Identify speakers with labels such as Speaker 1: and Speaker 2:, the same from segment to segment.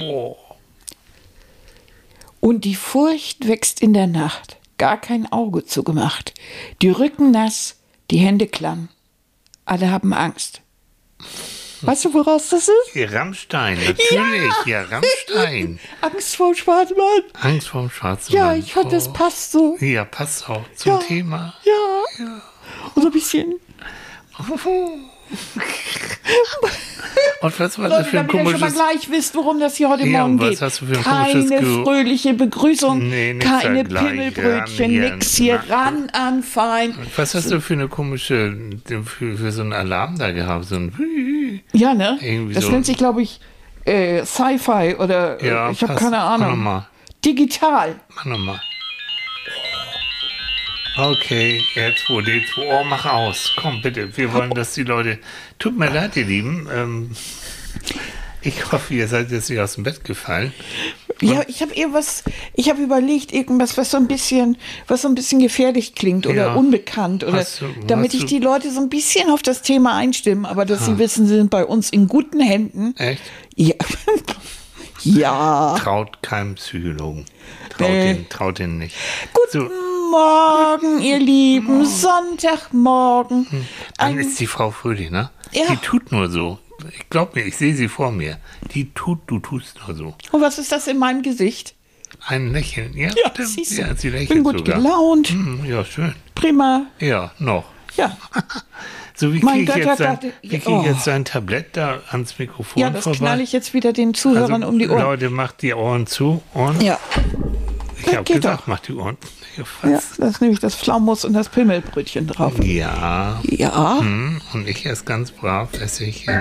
Speaker 1: Oh.
Speaker 2: Und die Furcht wächst in der Nacht, gar kein Auge zugemacht. Die Rücken nass, die Hände klamm. Alle haben Angst. Weißt du, woraus das ist?
Speaker 1: Ja, Rammstein, natürlich. Ja, Rammstein.
Speaker 2: Angst vor dem Schwarzmann.
Speaker 1: Angst vorm schwarzen
Speaker 2: Ja,
Speaker 1: Mann.
Speaker 2: ich fand, das
Speaker 1: Oh.
Speaker 2: passt so.
Speaker 1: Ja, passt auch zum
Speaker 2: Ja.
Speaker 1: Thema.
Speaker 2: Ja. Und so ein bisschen.
Speaker 1: Und was war das
Speaker 2: Leute,
Speaker 1: für ein
Speaker 2: damit ihr schon mal
Speaker 1: komisches...
Speaker 2: gleich wisst, worum das hier heute
Speaker 1: Ja,
Speaker 2: Morgen
Speaker 1: was
Speaker 2: geht.
Speaker 1: hast du für ein
Speaker 2: Keine
Speaker 1: komisches
Speaker 2: fröhliche Begrüßung,
Speaker 1: Nee,
Speaker 2: keine. Pimmelbrötchen,
Speaker 1: hier.
Speaker 2: nix hier, ran an fein.
Speaker 1: Was hast du für eine komische, für, für so einen Alarm da gehabt? So ein...
Speaker 2: Ja, ne?
Speaker 1: Irgendwie
Speaker 2: das
Speaker 1: so.
Speaker 2: nennt sich, glaube ich, äh, Sci-Fi oder
Speaker 1: Ja,
Speaker 2: ich habe keine
Speaker 1: Mach
Speaker 2: Ahnung.
Speaker 1: nochmal.
Speaker 2: Digital.
Speaker 1: Mach nochmal. Okay, jetzt wo die... Oh, mach aus. Komm, bitte. Wir wollen, dass die Leute... Tut mir leid, ihr Lieben. Ähm, ich hoffe, ihr seid jetzt nicht aus dem Bett gefallen.
Speaker 2: Ja, ich habe irgendwas, ich habe überlegt, irgendwas, was so ein bisschen, was so ein bisschen gefährlich klingt oder
Speaker 1: Ja.
Speaker 2: unbekannt oder
Speaker 1: du-
Speaker 2: damit ich die Leute so ein bisschen auf das Thema einstimmen, aber dass sie wissen, sie sind bei uns in guten Händen.
Speaker 1: Echt?
Speaker 2: Ja. ja.
Speaker 1: Traut keinem Psychologen. Traut,
Speaker 2: Nee.
Speaker 1: den, traut den nicht.
Speaker 2: Guten
Speaker 1: So,
Speaker 2: Morgen, ihr Lieben. Sonntagmorgen.
Speaker 1: dann
Speaker 2: Ein,
Speaker 1: ist die Frau Fröhlich, ne?
Speaker 2: Ja.
Speaker 1: Die tut nur so. Ich glaub mir, ich sehe sie vor mir. Die tut, du tust nur so.
Speaker 2: und was ist das in meinem Gesicht?
Speaker 1: Ein Lächeln. Ja,
Speaker 2: Ja,
Speaker 1: stimmt.
Speaker 2: siehst du.
Speaker 1: ja sie lächelt
Speaker 2: Bin gut
Speaker 1: sogar.
Speaker 2: gelaunt.
Speaker 1: Hm, ja, schön.
Speaker 2: Prima.
Speaker 1: Ja, noch.
Speaker 2: Ja.
Speaker 1: So, wie
Speaker 2: Mein
Speaker 1: kriege ich,
Speaker 2: Gott,
Speaker 1: jetzt
Speaker 2: Gott,
Speaker 1: wie krieg
Speaker 2: oh.
Speaker 1: ich jetzt sein Tablett da ans Mikrofon
Speaker 2: Ja, das
Speaker 1: vorbei?
Speaker 2: knall ich jetzt wieder den Zuhörern
Speaker 1: also,
Speaker 2: um die Ohren.
Speaker 1: Leute, macht die Ohren zu. Und
Speaker 2: Ja.
Speaker 1: Ich
Speaker 2: das
Speaker 1: habe gesagt,
Speaker 2: doch.
Speaker 1: macht die Ohren.
Speaker 2: Ja,
Speaker 1: Was?
Speaker 2: da ist nämlich das Pflaumus und das Pimmelbrötchen drauf.
Speaker 1: Ja.
Speaker 2: Ja.
Speaker 1: Hm, Und ich esse ganz brav, esse ich ähm,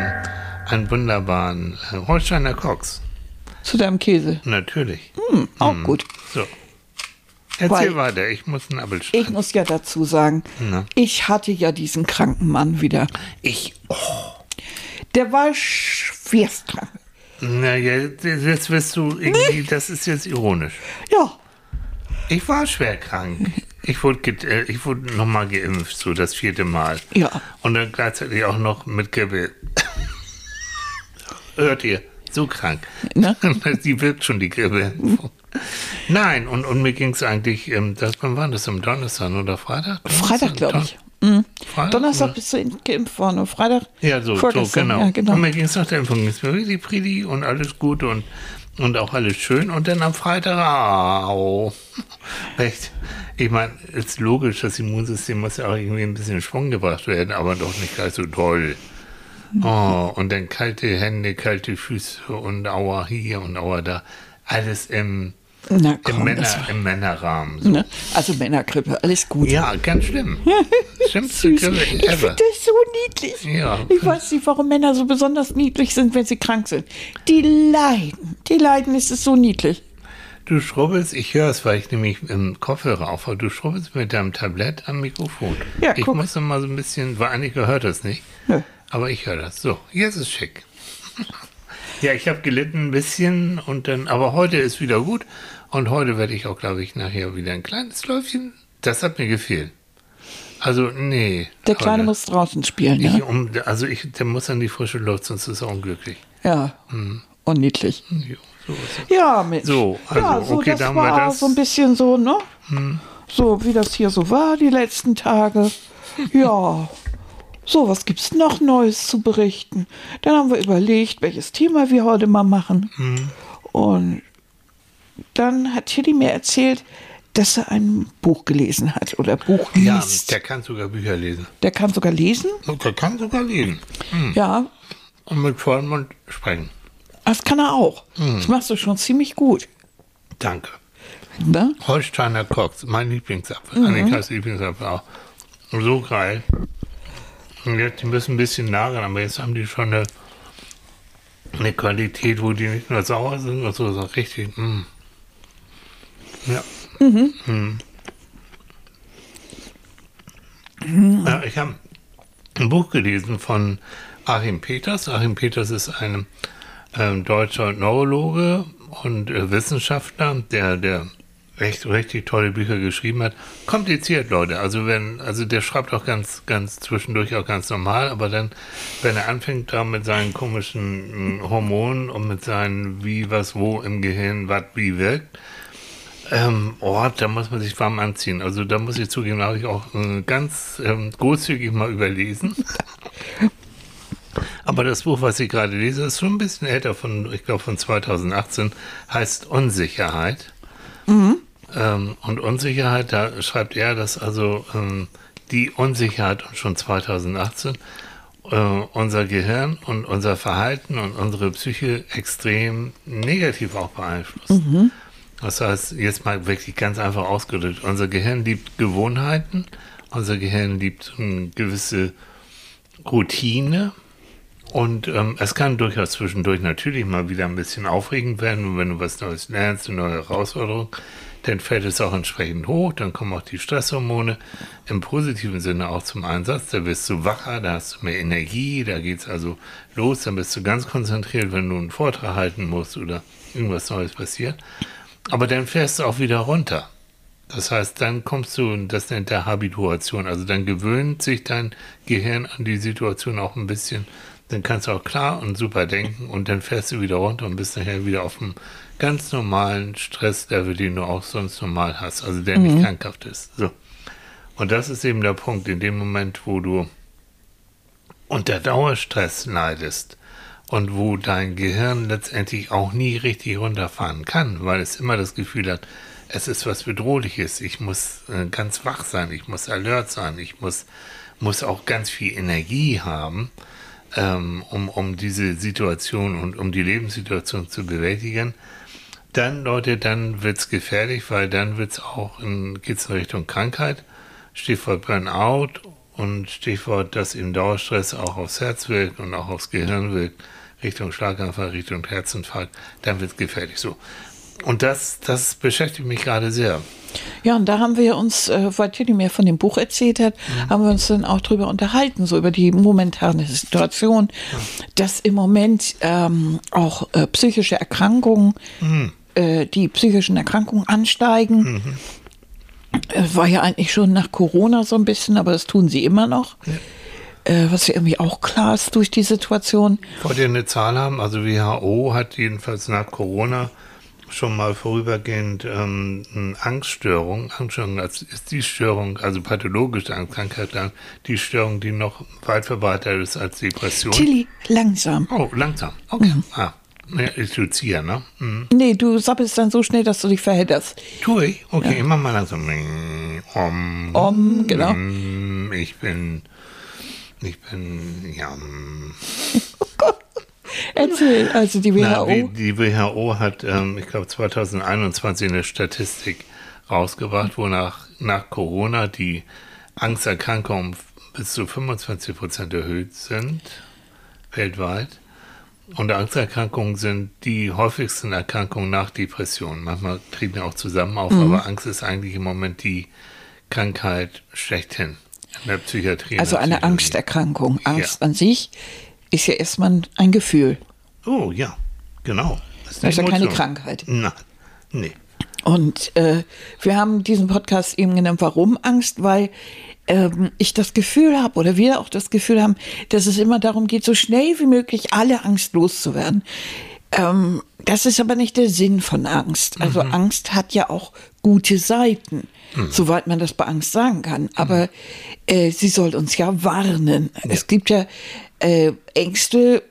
Speaker 1: einen wunderbaren äh, Holsteiner Cox.
Speaker 2: Zu deinem Käse.
Speaker 1: Natürlich.
Speaker 2: Hm, auch gut.
Speaker 1: So. Erzähl
Speaker 2: Weil-
Speaker 1: weiter, ich muss einen Apfel
Speaker 2: Ich
Speaker 1: schneiden.
Speaker 2: muss ja dazu sagen,
Speaker 1: Na.
Speaker 2: ich hatte ja diesen kranken Mann wieder.
Speaker 1: Ich, oh,
Speaker 2: Der war schwerst krank.
Speaker 1: naja, jetzt wirst du irgendwie, das ist jetzt ironisch.
Speaker 2: Ja.
Speaker 1: Ich war schwer krank. Ich wurde, äh, ich wurde nochmal geimpft, so das vierte Mal.
Speaker 2: Ja.
Speaker 1: Und dann gleichzeitig auch noch mit Grippe. Hört ihr? So krank.
Speaker 2: Ne?
Speaker 1: Die wirkt schon, die Grippe. Nein, und, und mir ging es eigentlich, ähm, das, wann war das, am Donnerstag oder Freitag?
Speaker 2: Freitag, glaube ich.
Speaker 1: Don- Freitag,
Speaker 2: Donnerstag
Speaker 1: oder?
Speaker 2: bist du geimpft worden und Freitag.
Speaker 1: Ja, so, so genau.
Speaker 2: Ja, genau.
Speaker 1: Und mir ging es nach der Impfung, es mir richtig pridi und alles gut und, und auch alles schön. Und dann am Freitag, au. Echt. Ich meine, ist logisch, das Immunsystem muss ja auch irgendwie ein bisschen in Schwung gebracht werden, aber doch nicht gleich so toll. Oh, und dann kalte Hände, kalte Füße und Aua hier und Aua da. Alles im,
Speaker 2: Na
Speaker 1: im,
Speaker 2: komm,
Speaker 1: Männer,
Speaker 2: das war,
Speaker 1: im Männerrahmen. So.
Speaker 2: ne? Also Männergrippe, alles gut.
Speaker 1: Ja, ganz schlimm. Schlimmste. Grippe
Speaker 2: Ich
Speaker 1: ever.
Speaker 2: finde das so niedlich.
Speaker 1: Ja.
Speaker 2: Ich weiß nicht, warum Männer so besonders niedlich sind, wenn sie krank sind. Die leiden. Die leiden, ist es so niedlich.
Speaker 1: Du schrubbelst, ich höre es, weil ich nämlich im Kopfhörer aufhöre, du schrubbelst mit deinem Tablett am Mikrofon.
Speaker 2: Ja,
Speaker 1: ich
Speaker 2: guck.
Speaker 1: muss noch mal so ein bisschen, weil eigentlich gehört das nicht.
Speaker 2: Nö.
Speaker 1: Aber ich höre das. So, jetzt ist schick. ja, ich habe gelitten ein bisschen und dann, aber heute ist wieder gut. Und heute werde ich auch, glaube ich, nachher wieder ein kleines Läufchen. Das hat mir gefehlt. Also, nee.
Speaker 2: Der Kleine
Speaker 1: heute.
Speaker 2: muss draußen spielen,
Speaker 1: Ich,
Speaker 2: ja?
Speaker 1: um, also, ich, der muss an die frische Luft, sonst ist er unglücklich.
Speaker 2: Ja.
Speaker 1: Hm.
Speaker 2: Und niedlich.
Speaker 1: Jo, so ist.
Speaker 2: Ja, Mensch.
Speaker 1: So, also,
Speaker 2: ja, so,
Speaker 1: okay,
Speaker 2: das
Speaker 1: dann
Speaker 2: war
Speaker 1: das.
Speaker 2: So ein bisschen so, ne? So, wie das hier so war die letzten Tage. ja. So, was gibt's noch Neues zu berichten? Dann haben wir überlegt, welches Thema wir heute mal machen.
Speaker 1: Hm.
Speaker 2: Und dann hat Tilly mir erzählt, dass er ein Buch gelesen hat oder Buch
Speaker 1: Ja,
Speaker 2: liest.
Speaker 1: der kann sogar Bücher lesen.
Speaker 2: der kann sogar lesen.
Speaker 1: Der kann sogar lesen.
Speaker 2: Ja,
Speaker 1: Und mit vollem Mund sprechen.
Speaker 2: das kann er auch.
Speaker 1: Hm.
Speaker 2: Das machst du schon ziemlich gut.
Speaker 1: Danke.
Speaker 2: Ne?
Speaker 1: Holsteiner Cox, mein Lieblingsapfel.
Speaker 2: Mhm.
Speaker 1: Annikas Lieblingsapfel auch. So geil. Und jetzt, die müssen ein bisschen nageln, aber jetzt haben die schon eine, eine Qualität, wo die nicht nur sauer sind, sondern so, so richtig. Mm. Ja. Mm. ja. Ich habe ein Buch gelesen von Achim Peters. Achim Peters ist ein ähm, deutscher Neurologe und äh, Wissenschaftler, der, der echt richtig tolle Bücher geschrieben hat. Kompliziert, Leute. Also wenn, also der schreibt auch ganz, ganz zwischendurch auch ganz normal, aber dann, wenn er anfängt da mit seinen komischen hm, Hormonen und mit seinen wie, was, wo im Gehirn, was, wie wirkt, ähm, oh, da muss man sich warm anziehen. Also da muss ich zugeben, da habe ich auch äh, ganz ähm, großzügig mal überlesen. Aber das Buch, was ich gerade lese, ist schon ein bisschen älter, von, ich glaube von 2018, heißt Unsicherheit. Mhm. Ähm, und Unsicherheit, da schreibt er, dass also ähm, die Unsicherheit schon 2018 äh, unser Gehirn und unser Verhalten und unsere Psyche extrem negativ auch beeinflusst. Mhm. Das heißt, jetzt mal wirklich ganz einfach ausgedrückt, unser Gehirn liebt Gewohnheiten, unser Gehirn liebt eine gewisse Routine und ähm, es kann durchaus zwischendurch natürlich mal wieder ein bisschen aufregend werden, wenn du was Neues lernst, eine neue Herausforderung dann fällt es auch entsprechend hoch, dann kommen auch die Stresshormone im positiven Sinne auch zum Einsatz. Da wirst du wacher, da hast du mehr Energie, da geht es also los, dann bist du ganz konzentriert, wenn du einen Vortrag halten musst oder irgendwas Neues passiert. Aber dann fährst du auch wieder runter. Das heißt, dann kommst du, das nennt der Habituation, also dann gewöhnt sich dein Gehirn an die Situation auch ein bisschen dann kannst du auch klar und super denken und dann fährst du wieder runter und bist nachher wieder auf dem ganz normalen Stresslevel, den du auch sonst normal hast, also der mhm. nicht krankhaft ist. So. Und das ist eben der Punkt, in dem Moment, wo du unter Dauerstress leidest und wo dein Gehirn letztendlich auch nie richtig runterfahren kann, weil es immer das Gefühl hat, es ist was Bedrohliches, ich muss äh, ganz wach sein, ich muss alert sein, ich muss, muss auch ganz viel Energie haben, ähm, um, um diese Situation und um die Lebenssituation zu bewältigen, dann, Leute, dann wird es gefährlich, weil dann wird's auch in, geht's in Richtung Krankheit. Stichwort Burnout und Stichwort, dass im Dauerstress auch aufs Herz wirkt und auch aufs Gehirn wirkt, Richtung Schlaganfall, Richtung Herzinfarkt, dann wird es gefährlich. So. Und das, das beschäftigt mich gerade sehr.
Speaker 2: Ja, und da haben wir uns, äh, weil Tilly mir von dem Buch erzählt hat, mhm. haben wir uns dann auch drüber unterhalten, so über die momentane Situation, ja. dass im Moment ähm, auch äh, psychische Erkrankungen, mhm. Äh, die psychischen Erkrankungen ansteigen. Mhm. Äh, war ja eigentlich schon nach Corona so ein bisschen, aber das tun sie immer noch. Ja äh, was ja irgendwie auch klar ist durch die Situation.
Speaker 1: Wollt ihr eine Zahl haben? Also WHO hat jedenfalls nach Corona schon mal vorübergehend ähm, eine Angststörung. Angststörung ist die Störung, also pathologische Angstkrankheit, die Störung, die noch weit verbreitet ist als Depression.
Speaker 2: Tilly, langsam.
Speaker 1: Oh, langsam. Okay. Mhm. Ah. Ja, ich ziehe, ne?
Speaker 2: Mhm. Nee, du sappelst dann so schnell, dass du dich verhedderst.
Speaker 1: Tue ich? Okay, ja. immer mal langsam.
Speaker 2: Om, Om, genau.
Speaker 1: Ich bin, ich bin, ja.
Speaker 2: oh Gott. Erzähl, also die WHO. Na,
Speaker 1: die, die, WHO hat, ähm, ich glaube, 2021 eine Statistik rausgebracht, wonach nach Corona die Angsterkrankungen bis zu 25 Prozent erhöht sind, weltweit. Und Angsterkrankungen sind die häufigsten Erkrankungen nach Depressionen. Manchmal treten auch zusammen auf, mhm. aber Angst ist eigentlich im Moment die Krankheit schlechthin in der Psychiatrie.
Speaker 2: Also eine Angsterkrankung. Angst ja. an sich ist ja erstmal ein Gefühl.
Speaker 1: Oh ja, genau.
Speaker 2: Das ist, das ist ja keine Krankheit.
Speaker 1: Nein, nee.
Speaker 2: Und äh, wir haben diesen Podcast eben genannt, warum Angst? Weil ähm, ich das Gefühl habe oder wir auch das Gefühl haben, dass es immer darum geht, so schnell wie möglich alle Angst loszuwerden. Ähm, das ist aber nicht der Sinn von Angst. Also mhm. Angst hat ja auch gute Seiten, mhm. soweit man das bei Angst sagen kann. Aber mhm. äh, sie soll uns ja warnen. Ja. Es gibt ja äh, Ängste,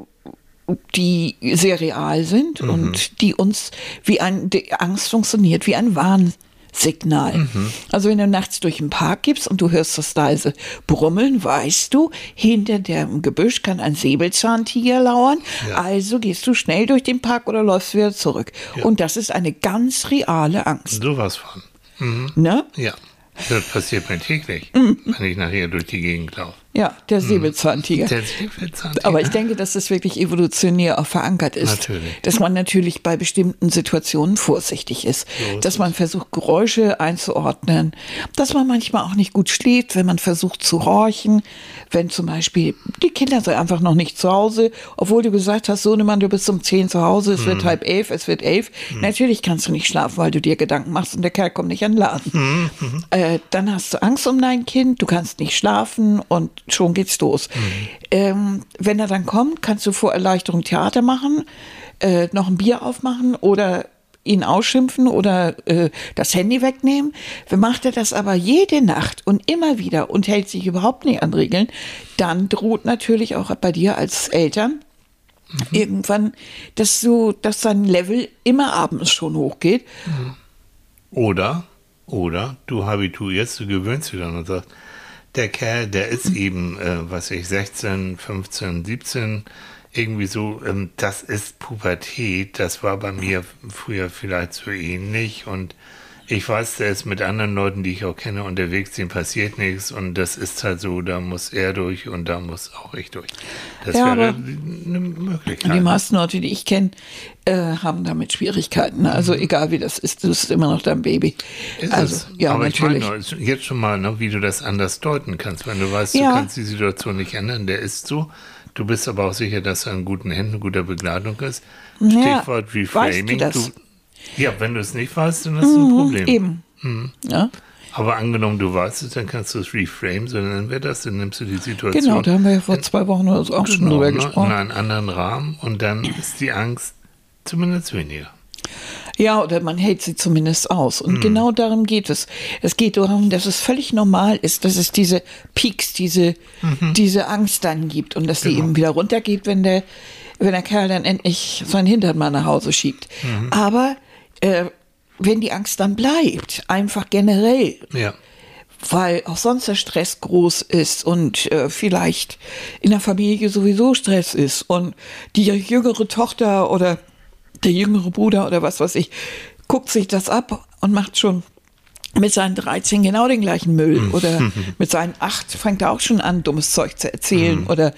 Speaker 2: die sehr real sind mhm. und die uns wie ein, die Angst funktioniert wie ein Warnsignal. Mhm. Also wenn du nachts durch den Park gibst und du hörst das leise Brummeln, weißt du, hinter dem Gebüsch kann ein Säbelzahntiger lauern. Ja. Also gehst du schnell durch den Park oder läufst wieder zurück. Ja. Und das ist eine ganz reale Angst.
Speaker 1: So was von.
Speaker 2: Mhm. Ne?
Speaker 1: Ja. Das passiert mir täglich, mhm. wenn ich nachher durch die Gegend laufe.
Speaker 2: Ja, der Säbelzahntiger.
Speaker 1: Der Säbelzahntiger.
Speaker 2: Aber ich denke, dass das wirklich evolutionär auch verankert ist.
Speaker 1: Natürlich.
Speaker 2: Dass man natürlich bei bestimmten Situationen vorsichtig ist.
Speaker 1: So ist
Speaker 2: dass man versucht, Geräusche einzuordnen. Dass man manchmal auch nicht gut schläft, wenn man versucht zu horchen. Wenn zum Beispiel die Kinder sind einfach noch nicht zu Hause, obwohl du gesagt hast, Sohnemann, du bist um 10 zu Hause, es
Speaker 1: Mhm.
Speaker 2: wird halb elf, es wird elf. Natürlich kannst du nicht schlafen, weil du dir Gedanken machst und der Kerl kommt nicht an den Laden.
Speaker 1: Mhm,
Speaker 2: Äh, dann hast du Angst um dein Kind, du kannst nicht schlafen und schon geht's los. Ähm, wenn er dann kommt, kannst du vor Erleichterung Theater machen, äh, noch ein Bier aufmachen oder ihn ausschimpfen oder äh, das Handy wegnehmen. Macht er das aber jede Nacht und immer wieder und hält sich überhaupt nicht an Regeln, dann droht natürlich auch bei dir als Eltern irgendwann, dass du, dass dein Level immer abends schon hochgeht.
Speaker 1: Oder, oder du habituierst, du gewöhnst dich dann und sagst, der Kerl, der ist eben, äh, was ich, 16, 15, 17, irgendwie so, ähm, das ist Pubertät, das war bei mir früher vielleicht so ähnlich und ich weiß, der ist mit anderen Leuten, die ich auch kenne, unterwegs, dem passiert nichts und das ist halt so, da muss er durch und da muss auch ich durch. Das
Speaker 2: Ja,
Speaker 1: wäre eine Möglichkeit.
Speaker 2: Die meisten Leute, die ich kenne, äh, haben damit Schwierigkeiten. Also egal wie das ist, das ist immer noch dein Baby.
Speaker 1: Mhm. Ist
Speaker 2: also
Speaker 1: es.
Speaker 2: ja,
Speaker 1: Aber
Speaker 2: natürlich.
Speaker 1: ich meine, jetzt schon mal, ne, wie du das anders deuten kannst, wenn du weißt,
Speaker 2: Ja.
Speaker 1: du kannst die Situation nicht ändern, der ist so. Du bist aber auch sicher, dass er in guten Händen, guter Begleitung ist.
Speaker 2: Ja,
Speaker 1: Stichwort
Speaker 2: weißt du
Speaker 1: Reframing.
Speaker 2: das?
Speaker 1: Ja, wenn du es nicht weißt, dann hast du ein Problem.
Speaker 2: Mhm, Eben.
Speaker 1: Mhm.
Speaker 2: Ja,
Speaker 1: Aber angenommen, du weißt es, dann kannst du es reframen, sondern dann wird das, dann nimmst du die Situation
Speaker 2: genau, da haben wir ja vor zwei Wochen oder so auch schon drüber
Speaker 1: ne, in
Speaker 2: gesprochen.
Speaker 1: einen anderen Rahmen und dann ist die Angst zumindest weniger.
Speaker 2: Ja, oder man hält sie zumindest aus.
Speaker 1: Mhm.
Speaker 2: Und genau darum geht es. Es geht darum, dass es völlig normal ist, dass es diese Peaks, diese, diese Angst dann gibt und dass die
Speaker 1: Mhm. Genau.
Speaker 2: eben wieder runtergeht, wenn der, wenn der Kerl dann endlich seinen Hintern mal nach Hause schiebt.
Speaker 1: Mhm.
Speaker 2: Aber äh, wenn die Angst dann bleibt, einfach generell,
Speaker 1: Ja.
Speaker 2: weil auch sonst der Stress groß ist und äh, vielleicht in der Familie sowieso Stress ist und die jüngere Tochter oder der jüngere Bruder oder was weiß ich, guckt sich das ab und macht schon mit seinen 13 genau den gleichen Müll oder mit seinen 8 fängt er auch schon an, dummes Zeug zu erzählen oder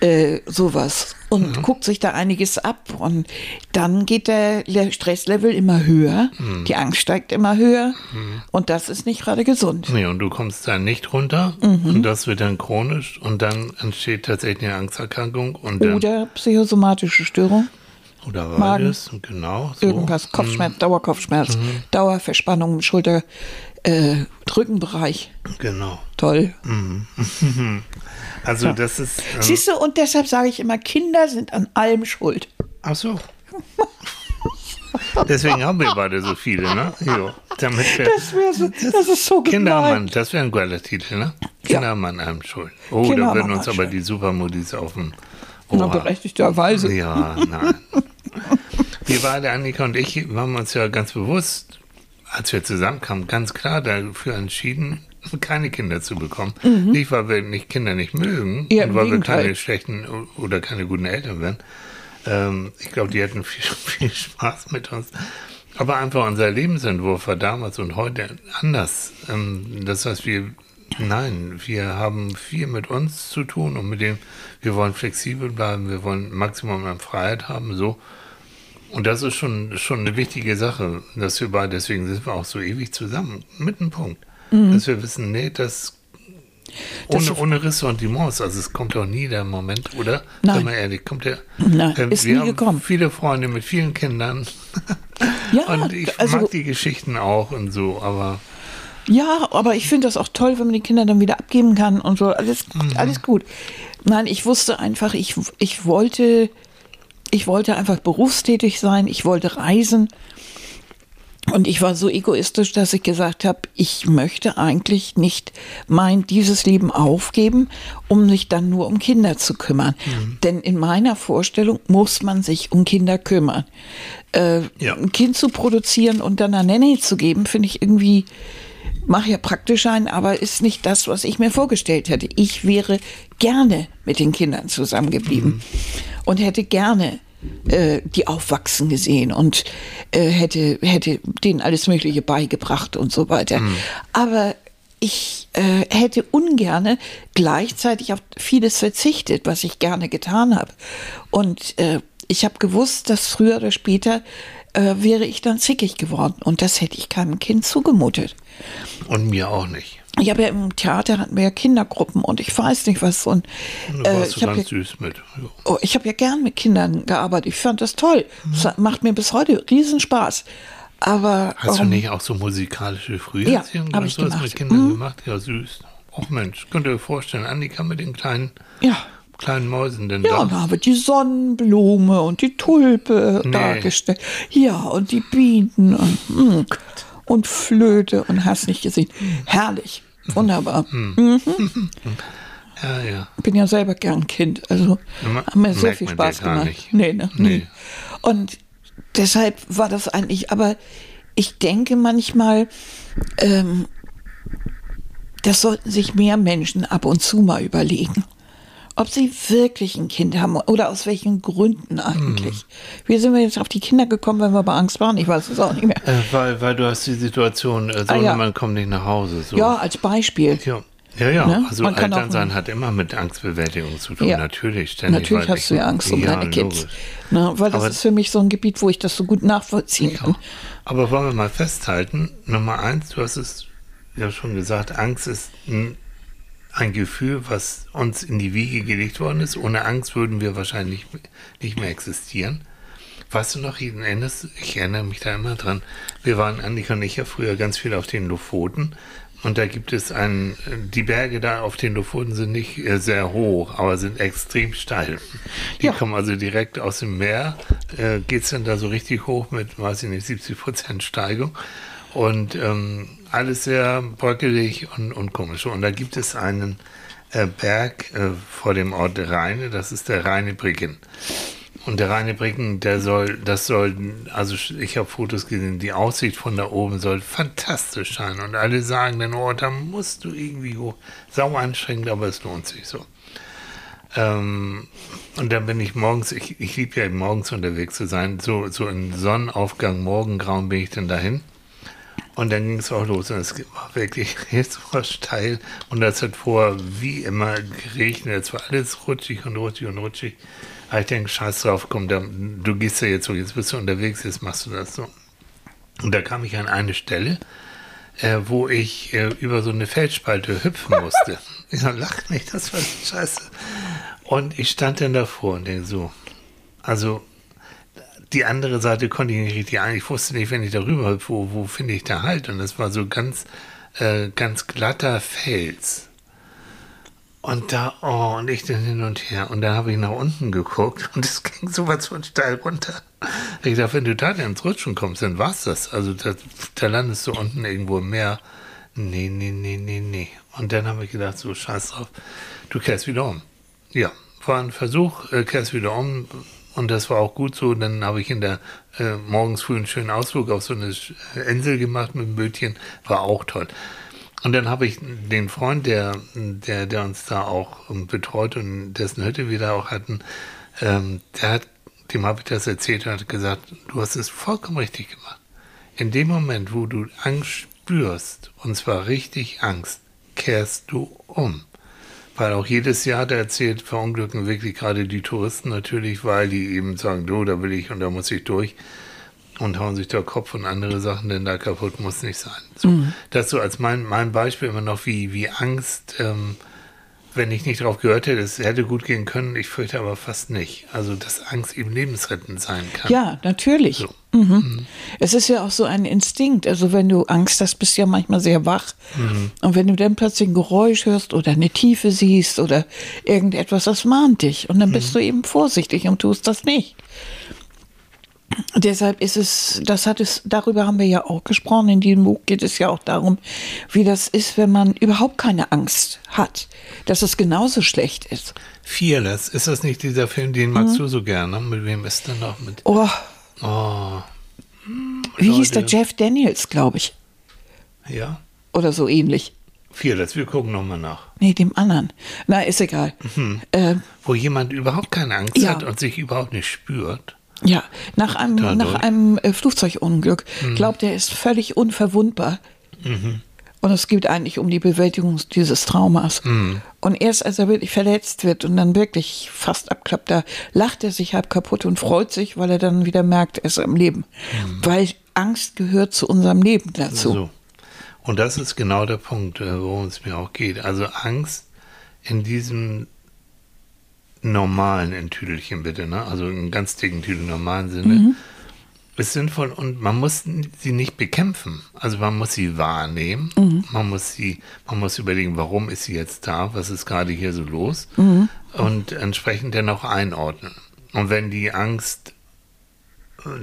Speaker 2: äh, sowas und guckt sich da einiges ab und dann geht der Le- Stresslevel immer höher, die Angst steigt immer höher und das ist nicht gerade gesund.
Speaker 1: Nee, und du kommst dann nicht runter
Speaker 2: Mhm.
Speaker 1: und das wird dann chronisch und dann entsteht tatsächlich eine Angsterkrankung und
Speaker 2: Oder psychosomatische Störung,
Speaker 1: oder
Speaker 2: Magen.
Speaker 1: beides, genau. So.
Speaker 2: irgendwas, Kopfschmerz, Dauerkopfschmerz, Dauerverspannung im Schulter, äh, Rückenbereich.
Speaker 1: Genau.
Speaker 2: Toll.
Speaker 1: Also das ist. Ähm,
Speaker 2: Siehst du, und deshalb sage ich immer, Kinder sind an allem schuld.
Speaker 1: ach so. Deswegen haben wir beide so viele, ne? Jo, damit wir
Speaker 2: Das, so, das ist so
Speaker 1: Kindermann,
Speaker 2: gemein.
Speaker 1: das wäre ein geiler Titel, ne?
Speaker 2: Ja.
Speaker 1: Kindermann einem schuld. Oh, da würden uns aber
Speaker 2: schuld.
Speaker 1: die Supermodis auf dem
Speaker 2: Na,
Speaker 1: Ohr.
Speaker 2: berechtigterweise.
Speaker 1: Ja, nein. Wir beide, Annika und ich, haben uns ja ganz bewusst, als wir zusammenkamen, ganz klar dafür entschieden, keine Kinder zu bekommen. Nicht, weil wir nicht Kinder nicht mögen
Speaker 2: Mhm. Ja,
Speaker 1: und weil wir keine schlechten oder keine guten Eltern wären. Ähm, ich glaube, die hatten viel, viel Spaß mit uns. Aber einfach unser Lebensentwurf war damals und heute anders. Ähm, das heißt, wir, nein, wir haben viel mit uns zu tun und mit dem, wir wollen flexibel bleiben, wir wollen Maximum an Freiheit haben, so. Und das ist schon, schon eine wichtige Sache, dass wir beide, deswegen sind wir auch so ewig zusammen, mit einem Punkt. Dass wir wissen, nee, das
Speaker 2: Das-
Speaker 1: ohne, ohne Ressentiments, also es kommt doch nie der Moment, oder?
Speaker 2: Nein.
Speaker 1: Sag mal ehrlich, kommt der.
Speaker 2: Nein,
Speaker 1: Ähm,
Speaker 2: ist
Speaker 1: wir
Speaker 2: nie
Speaker 1: haben
Speaker 2: gekommen.
Speaker 1: viele Freunde mit vielen Kindern.
Speaker 2: Ja,
Speaker 1: und ich
Speaker 2: also-
Speaker 1: mag die Geschichten auch und so, aber
Speaker 2: Ja, aber ich finde das auch toll, wenn man die Kinder dann wieder abgeben kann und so. Alles, alles gut. Nein, ich wusste einfach, ich, ich wollte, ich wollte einfach berufstätig sein, ich wollte reisen. Und ich war so egoistisch, dass ich gesagt habe, ich möchte eigentlich nicht mein dieses Leben aufgeben, um sich dann nur um Kinder zu kümmern. Denn in meiner Vorstellung muss man sich um Kinder kümmern. Äh,
Speaker 1: Ja.
Speaker 2: Ein Kind zu produzieren und dann eine Nanny zu geben, finde ich irgendwie, mache ja praktisch ein, aber ist nicht das, was ich mir vorgestellt hätte. Ich wäre gerne mit den Kindern zusammengeblieben und hätte gerne äh, die aufwachsen gesehen und äh, hätte, hätte denen alles Mögliche beigebracht und so weiter. Aber ich äh, hätte ungerne gleichzeitig auf vieles verzichtet, was ich gerne getan habe. Und äh, ich habe gewusst, dass früher oder später äh, wäre ich dann zickig geworden. Und das hätte ich keinem Kind zugemutet.
Speaker 1: Und mir auch nicht.
Speaker 2: Ich habe ja im Theater hatten wir ja Kindergruppen und ich weiß nicht was. Und
Speaker 1: Da
Speaker 2: äh, ich habe ja,
Speaker 1: süß mit. Ja.
Speaker 2: oh, ich habe ja gern mit Kindern gearbeitet. Ich fand das toll. Das macht mir bis heute Riesenspaß. Aber
Speaker 1: Hast du
Speaker 2: ähm,
Speaker 1: nicht auch so musikalische Frühjahrssingen
Speaker 2: Ja,
Speaker 1: oder
Speaker 2: ich
Speaker 1: sowas
Speaker 2: gemacht.
Speaker 1: mit Kindern
Speaker 2: Mhm.
Speaker 1: gemacht? Ja, süß. Och Mensch, könnt ihr euch vorstellen, Annika mit den kleinen,
Speaker 2: ja.
Speaker 1: kleinen Mäusen denn
Speaker 2: Ja,
Speaker 1: da?
Speaker 2: und wir die Sonnenblume und die Tulpe
Speaker 1: Nee.
Speaker 2: dargestellt. Ja, und die Bienen und, mm, und Flöte und hast nicht gesehen. Herrlich. Wunderbar.
Speaker 1: Hm. Ja, ja.
Speaker 2: bin ja selber gern Kind. Also
Speaker 1: Ma-
Speaker 2: haben mir sehr viel Spaß gemacht.
Speaker 1: nicht.
Speaker 2: Nee, ne?
Speaker 1: Nee.
Speaker 2: Und deshalb war das eigentlich, aber ich denke manchmal, ähm, das sollten sich mehr Menschen ab und zu mal überlegen. Ob sie wirklich ein Kind haben oder aus welchen Gründen eigentlich.
Speaker 1: Hm.
Speaker 2: Wie sind wir jetzt auf die Kinder gekommen, wenn wir bei Angst waren? Ich weiß es auch nicht mehr.
Speaker 1: Äh, weil, weil du hast die Situation, äh,
Speaker 2: Ah, ja.
Speaker 1: Sohnemann kommt nicht nach Hause. So.
Speaker 2: Ja, als Beispiel.
Speaker 1: Ja, ja, ja.
Speaker 2: Ne?
Speaker 1: also
Speaker 2: Man
Speaker 1: Elternsein hat immer mit Angstbewältigung zu tun,
Speaker 2: Ja.
Speaker 1: natürlich. Ständig,
Speaker 2: Natürlich hast du ja Angst um
Speaker 1: ja,
Speaker 2: deine Kids. Ne, weil das
Speaker 1: Aber-
Speaker 2: ist für mich so ein Gebiet, wo ich das so gut nachvollziehen kann.
Speaker 1: Aber wollen wir mal festhalten, Nummer eins, du hast es ja schon gesagt, Angst ist ein, ein Gefühl, was uns in die Wiege gelegt worden ist. Ohne Angst würden wir wahrscheinlich nicht mehr existieren. Weißt du noch, ich erinnere, ich erinnere mich da immer dran, wir waren, Annika und ich, ja früher ganz viel auf den Lofoten. Und da gibt es einen, die Berge da auf den Lofoten sind nicht äh, sehr hoch, aber sind extrem steil. Die
Speaker 2: Ja.
Speaker 1: kommen also direkt aus dem Meer, äh, geht's dann da so richtig hoch mit, weiß ich nicht, 70 Prozent Steigung. Und ähm, alles sehr bröckelig und, und komisch. Und da gibt es einen äh, Berg äh, vor dem Ort Rheine, das ist der Rheine Briggen. Und der Rheine Briggen, der soll, das soll, also ich habe Fotos gesehen, die Aussicht von da oben soll fantastisch sein. Und alle sagen dann, oh, da musst du irgendwie hoch. Sau anstrengend, aber es lohnt sich so. Ähm, und dann bin ich morgens, ich, ich liebe ja morgens unterwegs zu sein, so, so in Sonnenaufgang, Morgengrauen bin ich dann dahin. Und dann ging es auch los und es war wirklich jetzt war steil und das hat vor wie immer geregnet. Es war alles rutschig und rutschig und rutschig. Aber ich denke, scheiß drauf, komm, da, du gehst ja jetzt so, jetzt bist du unterwegs, jetzt machst du das so. Und da kam ich an eine Stelle, äh, wo ich äh, über so eine Felsspalte hüpfen musste. ich lach nicht, das war scheiße. Und ich stand dann davor und denke so, also die andere Seite konnte ich nicht richtig ein. Ich wusste nicht, wenn ich darüber hüpfe, wo, wo finde ich da halt? Und das war so ganz, äh, ganz glatter Fels. Und da, oh, und ich dann hin und her. Und dann habe ich nach unten geguckt und es ging sowas von steil runter. Ich dachte, wenn du da dann ins Rutschen kommst, dann war's das. Also da, da landest du unten irgendwo im Meer. Nee, nee, nee, nee, nee. Und dann habe ich gedacht, so scheiß drauf, du kehrst wieder um. Ja, war ein Versuch, äh, kehrst wieder um. Und das war auch gut so. Dann habe ich in der äh, morgens früh einen schönen Ausflug auf so eine Sch- Insel gemacht mit dem Bötchen. War auch toll. Und dann habe ich den Freund, der, der, der uns da auch ähm, betreut und dessen Hütte wir da auch hatten, ähm, der hat, dem habe ich das erzählt und hat gesagt, du hast es vollkommen richtig gemacht. In dem Moment, wo du Angst spürst, und zwar richtig Angst, kehrst du um. Weil auch jedes Jahr, da erzählt, verunglücken wirklich gerade die Touristen natürlich, weil die eben sagen, du, da will ich und da muss ich durch und hauen sich der Kopf und andere Sachen denn da kaputt muss nicht sein. So, Das so als mein, mein Beispiel immer noch, wie, wie Angst, ähm, wenn ich nicht drauf gehört hätte, es hätte gut gehen können, ich fürchte aber fast nicht. Also, dass Angst eben lebensrettend sein kann.
Speaker 2: Ja, natürlich.
Speaker 1: So.
Speaker 2: Mhm. Es ist ja auch so ein Instinkt. Also wenn du Angst hast, bist du ja manchmal sehr wach.
Speaker 1: Mhm.
Speaker 2: Und wenn du dann plötzlich ein Geräusch hörst oder eine Tiefe siehst oder irgendetwas, das mahnt dich. Und dann
Speaker 1: Mhm.
Speaker 2: bist du eben vorsichtig und tust das nicht. Deshalb ist es, das hat es, darüber haben wir ja auch gesprochen. In diesem Buch geht es ja auch darum, wie das ist, wenn man überhaupt keine Angst hat. Dass es genauso schlecht ist.
Speaker 1: Fearless, ist das nicht dieser Film, den magst du so gerne? Mit wem ist denn noch mit?
Speaker 2: Oh,
Speaker 1: Oh,
Speaker 2: wie hieß der
Speaker 1: Leute.
Speaker 2: Jeff Daniels, glaube ich.
Speaker 1: ja.
Speaker 2: Oder so ähnlich.
Speaker 1: Fearless, wir gucken nochmal nach.
Speaker 2: Nee, dem anderen. Na, ist egal. Ähm,
Speaker 1: Wo jemand überhaupt keine Angst
Speaker 2: Ja.
Speaker 1: hat und sich überhaupt nicht spürt.
Speaker 2: Ja, nach einem, nach einem äh, Flugzeugunglück glaubt er, ist völlig unverwundbar. Und es geht eigentlich um die Bewältigung dieses Traumas. Und erst als er wirklich verletzt wird und dann wirklich fast abklappt, da lacht er sich halb kaputt und freut sich, weil er dann wieder merkt, er ist am Leben. Weil Angst gehört zu unserem Leben dazu.
Speaker 1: So. Und das ist genau der Punkt, äh, worum es mir auch geht. Also Angst in diesem normalen Enttüdelchen bitte, ne? also in ganz dicken Tüdeln normalen Sinne, ist sinnvoll und man muss sie nicht bekämpfen. Also man muss sie wahrnehmen, man muss sie, man muss überlegen, warum ist sie jetzt da, was ist gerade hier so los und entsprechend dann auch einordnen. Und wenn die Angst,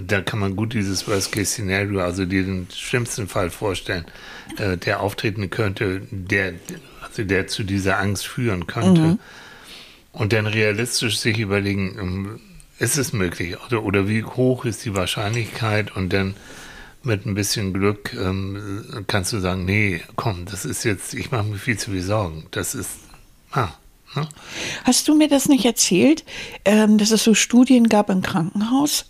Speaker 1: da kann man gut dieses Worst-Case-Szenario, also dir den schlimmsten Fall vorstellen, äh, der auftreten könnte, der, also der zu dieser Angst führen könnte. Und dann realistisch sich überlegen, ähm, ist es möglich oder, oder wie hoch ist die Wahrscheinlichkeit und dann mit ein bisschen Glück ähm, kannst du sagen, nee, komm, das ist jetzt, ich mache mir viel zu viel Sorgen. Das ist, ah, ne?
Speaker 2: Hast du mir das nicht erzählt, ähm, dass es so Studien gab im Krankenhaus,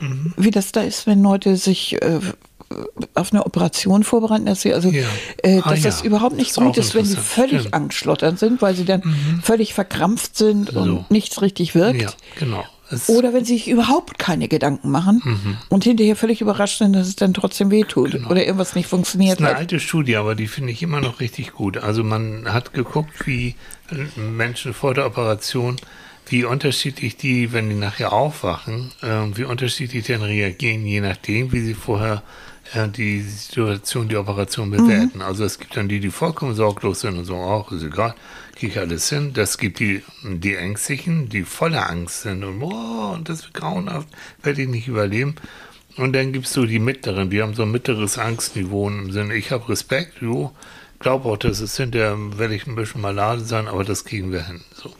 Speaker 1: Mhm.
Speaker 2: wie das da ist, wenn Leute sich äh, auf eine Operation vorbereiten, dass sie also,
Speaker 1: Ja.
Speaker 2: äh,
Speaker 1: Ah,
Speaker 2: dass das
Speaker 1: ja.
Speaker 2: überhaupt
Speaker 1: Das
Speaker 2: nicht
Speaker 1: ist
Speaker 2: gut ist, wenn sie völlig
Speaker 1: Stimmt.
Speaker 2: angstschlottern sind, weil sie dann völlig verkrampft sind und
Speaker 1: So.
Speaker 2: nichts richtig wirkt.
Speaker 1: ja, genau. Es,
Speaker 2: Oder wenn sie sich überhaupt keine Gedanken machen
Speaker 1: Mhm.
Speaker 2: und hinterher völlig überrascht sind, dass es dann trotzdem wehtut oder irgendwas nicht
Speaker 1: Das
Speaker 2: funktioniert
Speaker 1: ist eine
Speaker 2: hat.
Speaker 1: alte Studie, aber die finde ich immer noch richtig gut. Also man hat geguckt, wie Menschen vor der Operation, wie unterschiedlich die, wenn die nachher aufwachen, äh, wie unterschiedlich dann reagieren, je nachdem, wie sie vorher äh, die Situation, die Operation bewerten. Also es gibt dann die, die vollkommen sorglos sind und so, auch ist egal, kriege ich alles hin. Das gibt die, die Ängstlichen, die voller Angst sind und, oh, und das wird grauenhaft, werde ich nicht überleben. Und dann gibt's so die mittleren, die haben so ein mittleres Angstniveau im Sinne, ich habe Respekt, jo, glaube auch, dass es hinterher werde ich ein bisschen malade sein, aber das kriegen wir hin. So.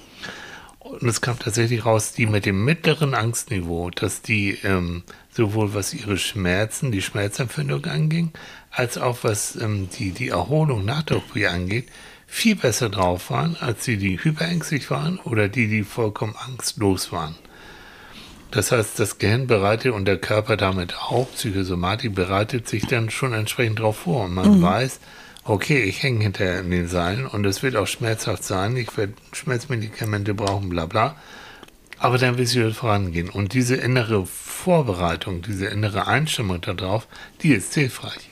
Speaker 1: Und es kam tatsächlich raus, die mit dem mittleren Angstniveau, dass die ähm, sowohl was ihre Schmerzen, die Schmerzempfindung anging, als auch was ähm, die, die Erholung nach der OP angeht, viel besser drauf waren, als die, die hyperängstlich waren oder die, die vollkommen angstlos waren. Das heißt, das Gehirn bereitet und der Körper damit auch, Psychosomatik bereitet sich dann schon entsprechend darauf vor. Und man weiß, okay, ich hänge hinterher in den Seilen und es wird auch schmerzhaft sein, ich werde Schmerzmedikamente brauchen, bla bla. Aber dann will sie vorangehen. Und diese innere Vorbereitung, diese innere Einstimmung darauf, die ist hilfreich.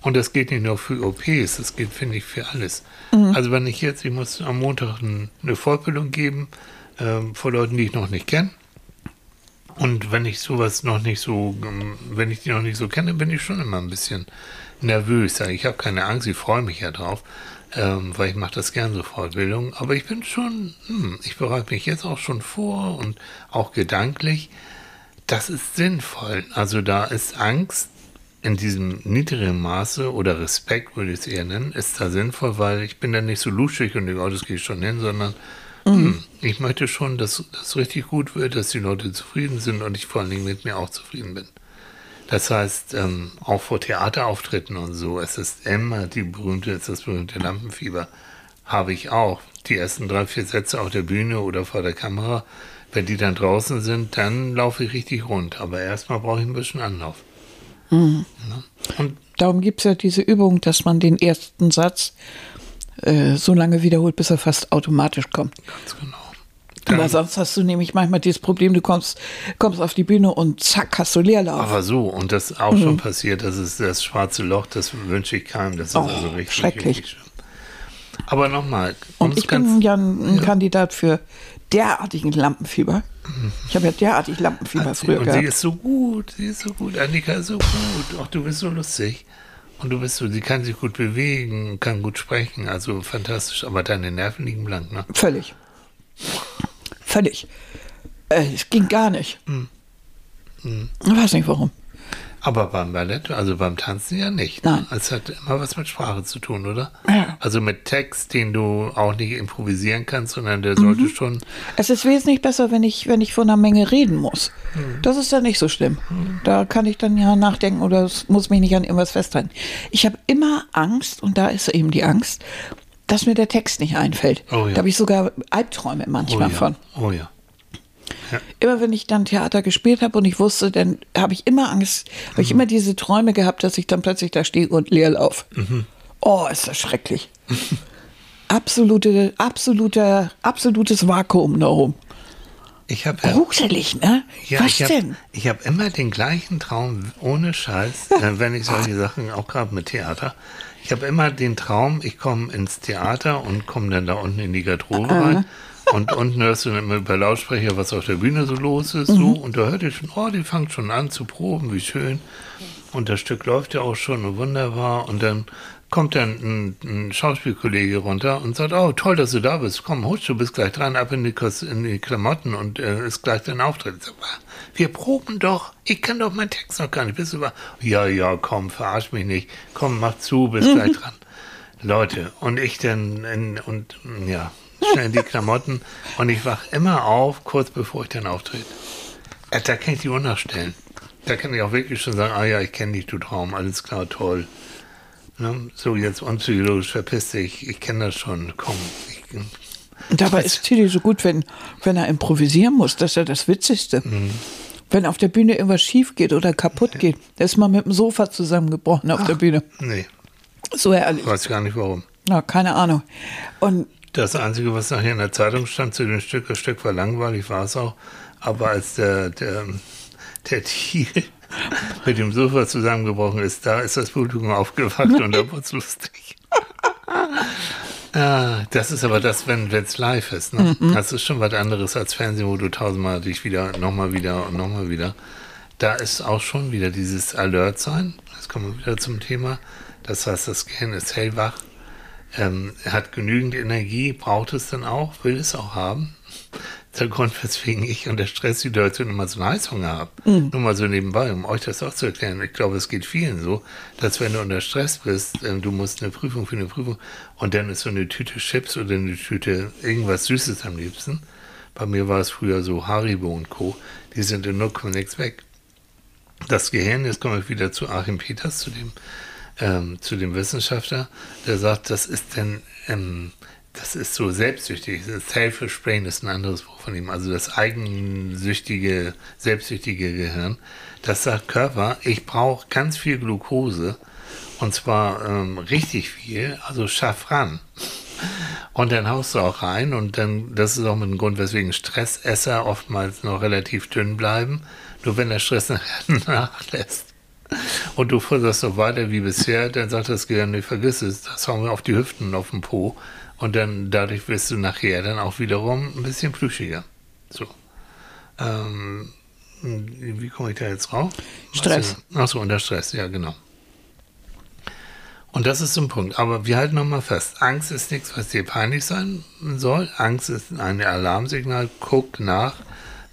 Speaker 1: Und das geht nicht nur für OPs, das geht, finde ich, für alles. Also wenn ich jetzt, ich muss am Montag ein, eine Fortbildung geben ähm, vor Leuten, die ich noch nicht kenne. Und wenn ich sowas noch nicht so, ähm, wenn ich die noch nicht so kenne, bin ich schon immer ein bisschen nervös. Ich habe keine Angst, ich freue mich ja drauf, ähm, weil ich mache das gern so Fortbildung. Aber ich bin schon, hm, ich bereite mich jetzt auch schon vor und auch gedanklich. Das ist sinnvoll. Also da ist Angst in diesem niedrigen Maße oder Respekt würde ich es eher nennen, ist da sinnvoll, weil ich bin dann nicht so luschig und denke, oh, das gehe ich schon hin, sondern hm, ich möchte schon, dass das richtig gut wird, dass die Leute zufrieden sind und ich vor allen Dingen mit mir auch zufrieden bin. Das heißt, ähm, auch vor Theaterauftritten und so, es ist immer die berühmte, es ist das berühmte Lampenfieber. Habe ich auch. Die ersten drei, vier Sätze auf der Bühne oder vor der Kamera, wenn die dann draußen sind, dann laufe ich richtig rund. Aber erstmal brauche ich ein bisschen Anlauf. Ne? Und
Speaker 2: Darum gibt es ja diese Übung, dass man den ersten Satz äh, so lange wiederholt, bis er fast automatisch kommt.
Speaker 1: ganz genau.
Speaker 2: Aber sonst hast du nämlich manchmal dieses Problem, du kommst, kommst auf die Bühne und zack, hast du Leerlauf.
Speaker 1: aber so, und das ist auch schon passiert, das ist das schwarze Loch, das wünsche ich keinem. Das ist
Speaker 2: Oh,
Speaker 1: also richtig,
Speaker 2: schrecklich.
Speaker 1: richtig. Aber nochmal,
Speaker 2: und ich bin ja ein, ein Kandidat für derartigen Lampenfieber. Ich habe ja derartig Lampenfieber früher
Speaker 1: Und sie
Speaker 2: gehabt.
Speaker 1: ist so gut, sie ist so gut, Annika ist so gut. Ach, du bist so lustig. Und du bist so, sie kann sich gut bewegen, kann gut sprechen, also fantastisch. Aber deine Nerven liegen blank, ne?
Speaker 2: Völlig. Völlig. Äh, es ging gar nicht.
Speaker 1: Hm.
Speaker 2: Ich weiß nicht warum.
Speaker 1: Aber beim Ballett, also beim Tanzen ja nicht.
Speaker 2: Nein.
Speaker 1: Es hat immer was mit Sprache zu tun, oder?
Speaker 2: Ja.
Speaker 1: Also mit Text, den du auch nicht improvisieren kannst, sondern der sollte
Speaker 2: Mhm.
Speaker 1: schon.
Speaker 2: Es ist wesentlich besser, wenn ich, wenn ich vor einer Menge reden muss.
Speaker 1: Hm.
Speaker 2: Das ist ja nicht so schlimm. Da kann ich dann ja nachdenken oder es muss mich nicht an irgendwas festhalten. Ich habe immer Angst, und da ist eben die Angst, dass mir der Text nicht einfällt.
Speaker 1: Oh ja.
Speaker 2: Da habe ich sogar Albträume
Speaker 1: Oh
Speaker 2: manchmal
Speaker 1: ja.
Speaker 2: von.
Speaker 1: Oh ja.
Speaker 2: Immer wenn ich dann Theater gespielt habe und ich wusste, dann habe ich immer Angst, habe
Speaker 1: Mhm.
Speaker 2: ich immer diese Träume gehabt, dass ich dann plötzlich da stehe und leer laufe.
Speaker 1: Mhm.
Speaker 2: Oh, ist das schrecklich. Absolute, absolute, absolutes Vakuum darum.
Speaker 1: Ich habe ja,
Speaker 2: Gruselig, ne?
Speaker 1: ja,
Speaker 2: Was
Speaker 1: ich hab,
Speaker 2: denn?
Speaker 1: Ich habe immer den gleichen Traum, ohne Scheiß, äh, wenn ich solche Sachen, auch gerade mit Theater. Ich habe immer den Traum, ich komme ins Theater und komme dann da unten in die Garderobe rein. Und unten hörst du dann immer über Lautsprecher, was auf der Bühne so los ist. So. Und da hört ihr schon, oh, die fangen schon an zu proben, wie schön. Und das Stück läuft ja auch schon und wunderbar. Und dann kommt dann ein, ein Schauspielkollege runter und sagt, oh, toll, dass du da bist. Komm, husch, du bist gleich dran, ab in die, in die Klamotten und äh, ist gleich dein Auftritt. Ich sag, "Was? wir proben doch. Ich kann doch meinen Text noch gar nicht. Bist du über? Ja, ja, komm, verarsch mich nicht. Komm, mach zu, bist gleich dran. Leute, und ich dann in, und ja, schnell in die Klamotten und ich wach immer auf, kurz bevor ich dann auftrete. Äh, Da kann ich die Uhr nachstellen. Da kann ich auch wirklich schon sagen, ah ja, ich kenne dich, du Traum, alles klar, toll. Ne? So, jetzt unpsychologisch verpiss dich, ich kenne das schon, komm. Ich,
Speaker 2: Und dabei ist Tilly so gut, wenn, wenn er improvisieren muss. Das ist ja das Witzigste.
Speaker 1: Mhm.
Speaker 2: Wenn auf der Bühne irgendwas schief geht oder kaputt geht. Der ist mal mit dem Sofa zusammengebrochen auf der Bühne.
Speaker 1: nee,
Speaker 2: So ehrlich.
Speaker 1: weiß gar nicht warum.
Speaker 2: Na, keine Ahnung. Und
Speaker 1: Das Einzige, was nachher in der Zeitung stand zu dem Stück, das Stück war langweilig, war es auch. Aber als der, der, der Thiel mit dem Sofa zusammengebrochen ist, da ist das Publikum aufgewacht und da wurde es lustig. Ah, das ist aber das, wenn es live ist. Ne? Das ist schon was anderes als Fernsehen, wo du tausendmal dich wieder, nochmal wieder und nochmal wieder. Da ist auch schon wieder dieses Alert sein. Jetzt kommen wir wieder zum Thema. Das heißt, das Gehirn ist hellwach ähm, hat genügend Energie, braucht es dann auch, will es auch haben. Der Grund, weswegen ich unter Stresssituationen immer so einen Heißhunger habe. Nur mal so nebenbei, um euch das auch zu erklären. Ich glaube, es geht vielen so, dass wenn du unter Stress bist, ähm, du musst eine Prüfung für eine Prüfung und dann ist so eine Tüte Chips oder eine Tüte irgendwas Süßes am liebsten. Bei mir war es früher so Haribo und Co. Die sind in 0, nix weg. Das Gehirn, jetzt komme ich wieder zu Achim Peters, zu dem ähm, zu dem Wissenschaftler, der sagt, das ist denn, ähm, das ist so selbstsüchtig. Selfish Brain ist ein anderes Wort von ihm. Also das eigensüchtige, selbstsüchtige Gehirn. Das sagt Körper, ich brauche ganz viel Glucose und zwar ähm, richtig viel, also schaff ran. Und dann haust du auch rein und dann, das ist auch mit dem Grund, weswegen Stressesser oftmals noch relativ dünn bleiben. Nur wenn der Stress nachlässt und du futterst so weiter wie bisher, dann sagt das Gehirn, nee, vergiss es, das hauen wir auf die Hüften und auf den Po. Und dann, dadurch wirst du nachher dann auch wiederum ein bisschen plüschiger. So. Ähm, wie komme ich da jetzt drauf?
Speaker 2: Stress.
Speaker 1: Achso, unter Stress, ja, genau. Und das ist so ein Punkt. Aber wir halten nochmal fest, Angst ist nichts, was dir peinlich sein soll. Angst ist ein Alarmsignal. Guck nach,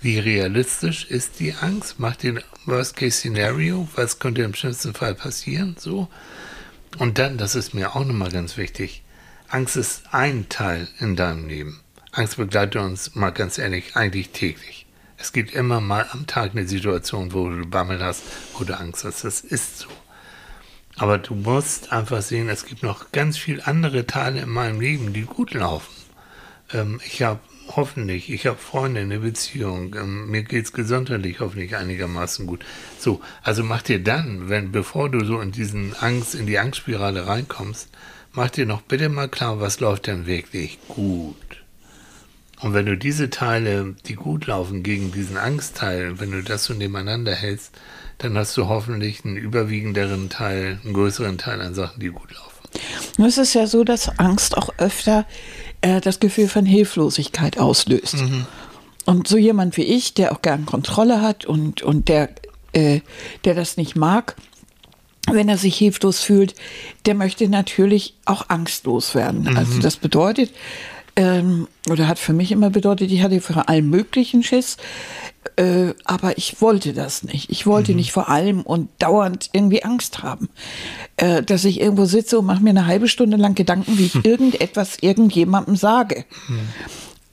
Speaker 1: wie realistisch ist die Angst. Mach den Worst-Case-Szenario. Was könnte im schlimmsten Fall passieren? So. Und dann, das ist mir auch nochmal ganz wichtig, Angst ist ein Teil in deinem Leben. Angst begleitet uns, mal ganz ehrlich, eigentlich täglich. Es gibt immer mal am Tag eine Situation, wo du Bammel hast, wo du Angst hast. Das ist so. Aber du musst einfach sehen, es gibt noch ganz viele andere Teile in meinem Leben, die gut laufen. Ähm, ich habe hoffentlich, ich habe Freunde, eine Beziehung, ähm, mir geht's gesundheitlich hoffentlich einigermaßen gut. So, also mach dir dann, wenn, bevor du so in diesen Angst, in die Angstspirale reinkommst, mach dir noch bitte mal klar, was läuft denn wirklich gut. Und wenn du diese Teile, die gut laufen, gegen diesen Angstteil, wenn du das so nebeneinander hältst, dann hast du hoffentlich einen überwiegenderen Teil, einen größeren Teil an Sachen, die gut laufen.
Speaker 2: Nun ist es ja so, dass Angst auch öfter äh, das Gefühl von Hilflosigkeit auslöst. Und so jemand wie ich, der auch gern Kontrolle hat und, und der, äh, der das nicht mag, wenn er sich hilflos fühlt, der möchte natürlich auch angstlos werden. Also das bedeutet, ähm, oder hat für mich immer bedeutet, ich hatte vor allem möglichen Schiss, äh, aber ich wollte das nicht. Ich wollte nicht vor allem und dauernd irgendwie Angst haben, äh, dass ich irgendwo sitze und mache mir eine halbe Stunde lang Gedanken, wie ich irgendetwas irgendjemandem sage.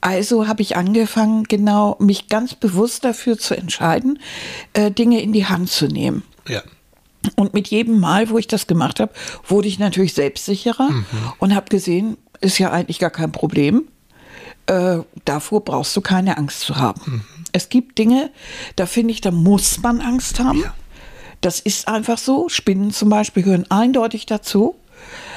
Speaker 2: Also habe ich angefangen, genau mich ganz bewusst dafür zu entscheiden, äh, Dinge in die Hand zu nehmen.
Speaker 1: Ja.
Speaker 2: Und mit jedem Mal, wo ich das gemacht habe, wurde ich natürlich selbstsicherer und habe gesehen, ist ja eigentlich gar kein Problem. Äh, davor brauchst du keine Angst zu haben. Es gibt Dinge, da finde ich, da muss man Angst haben.
Speaker 1: Ja.
Speaker 2: Das ist einfach so. Spinnen zum Beispiel gehören eindeutig dazu.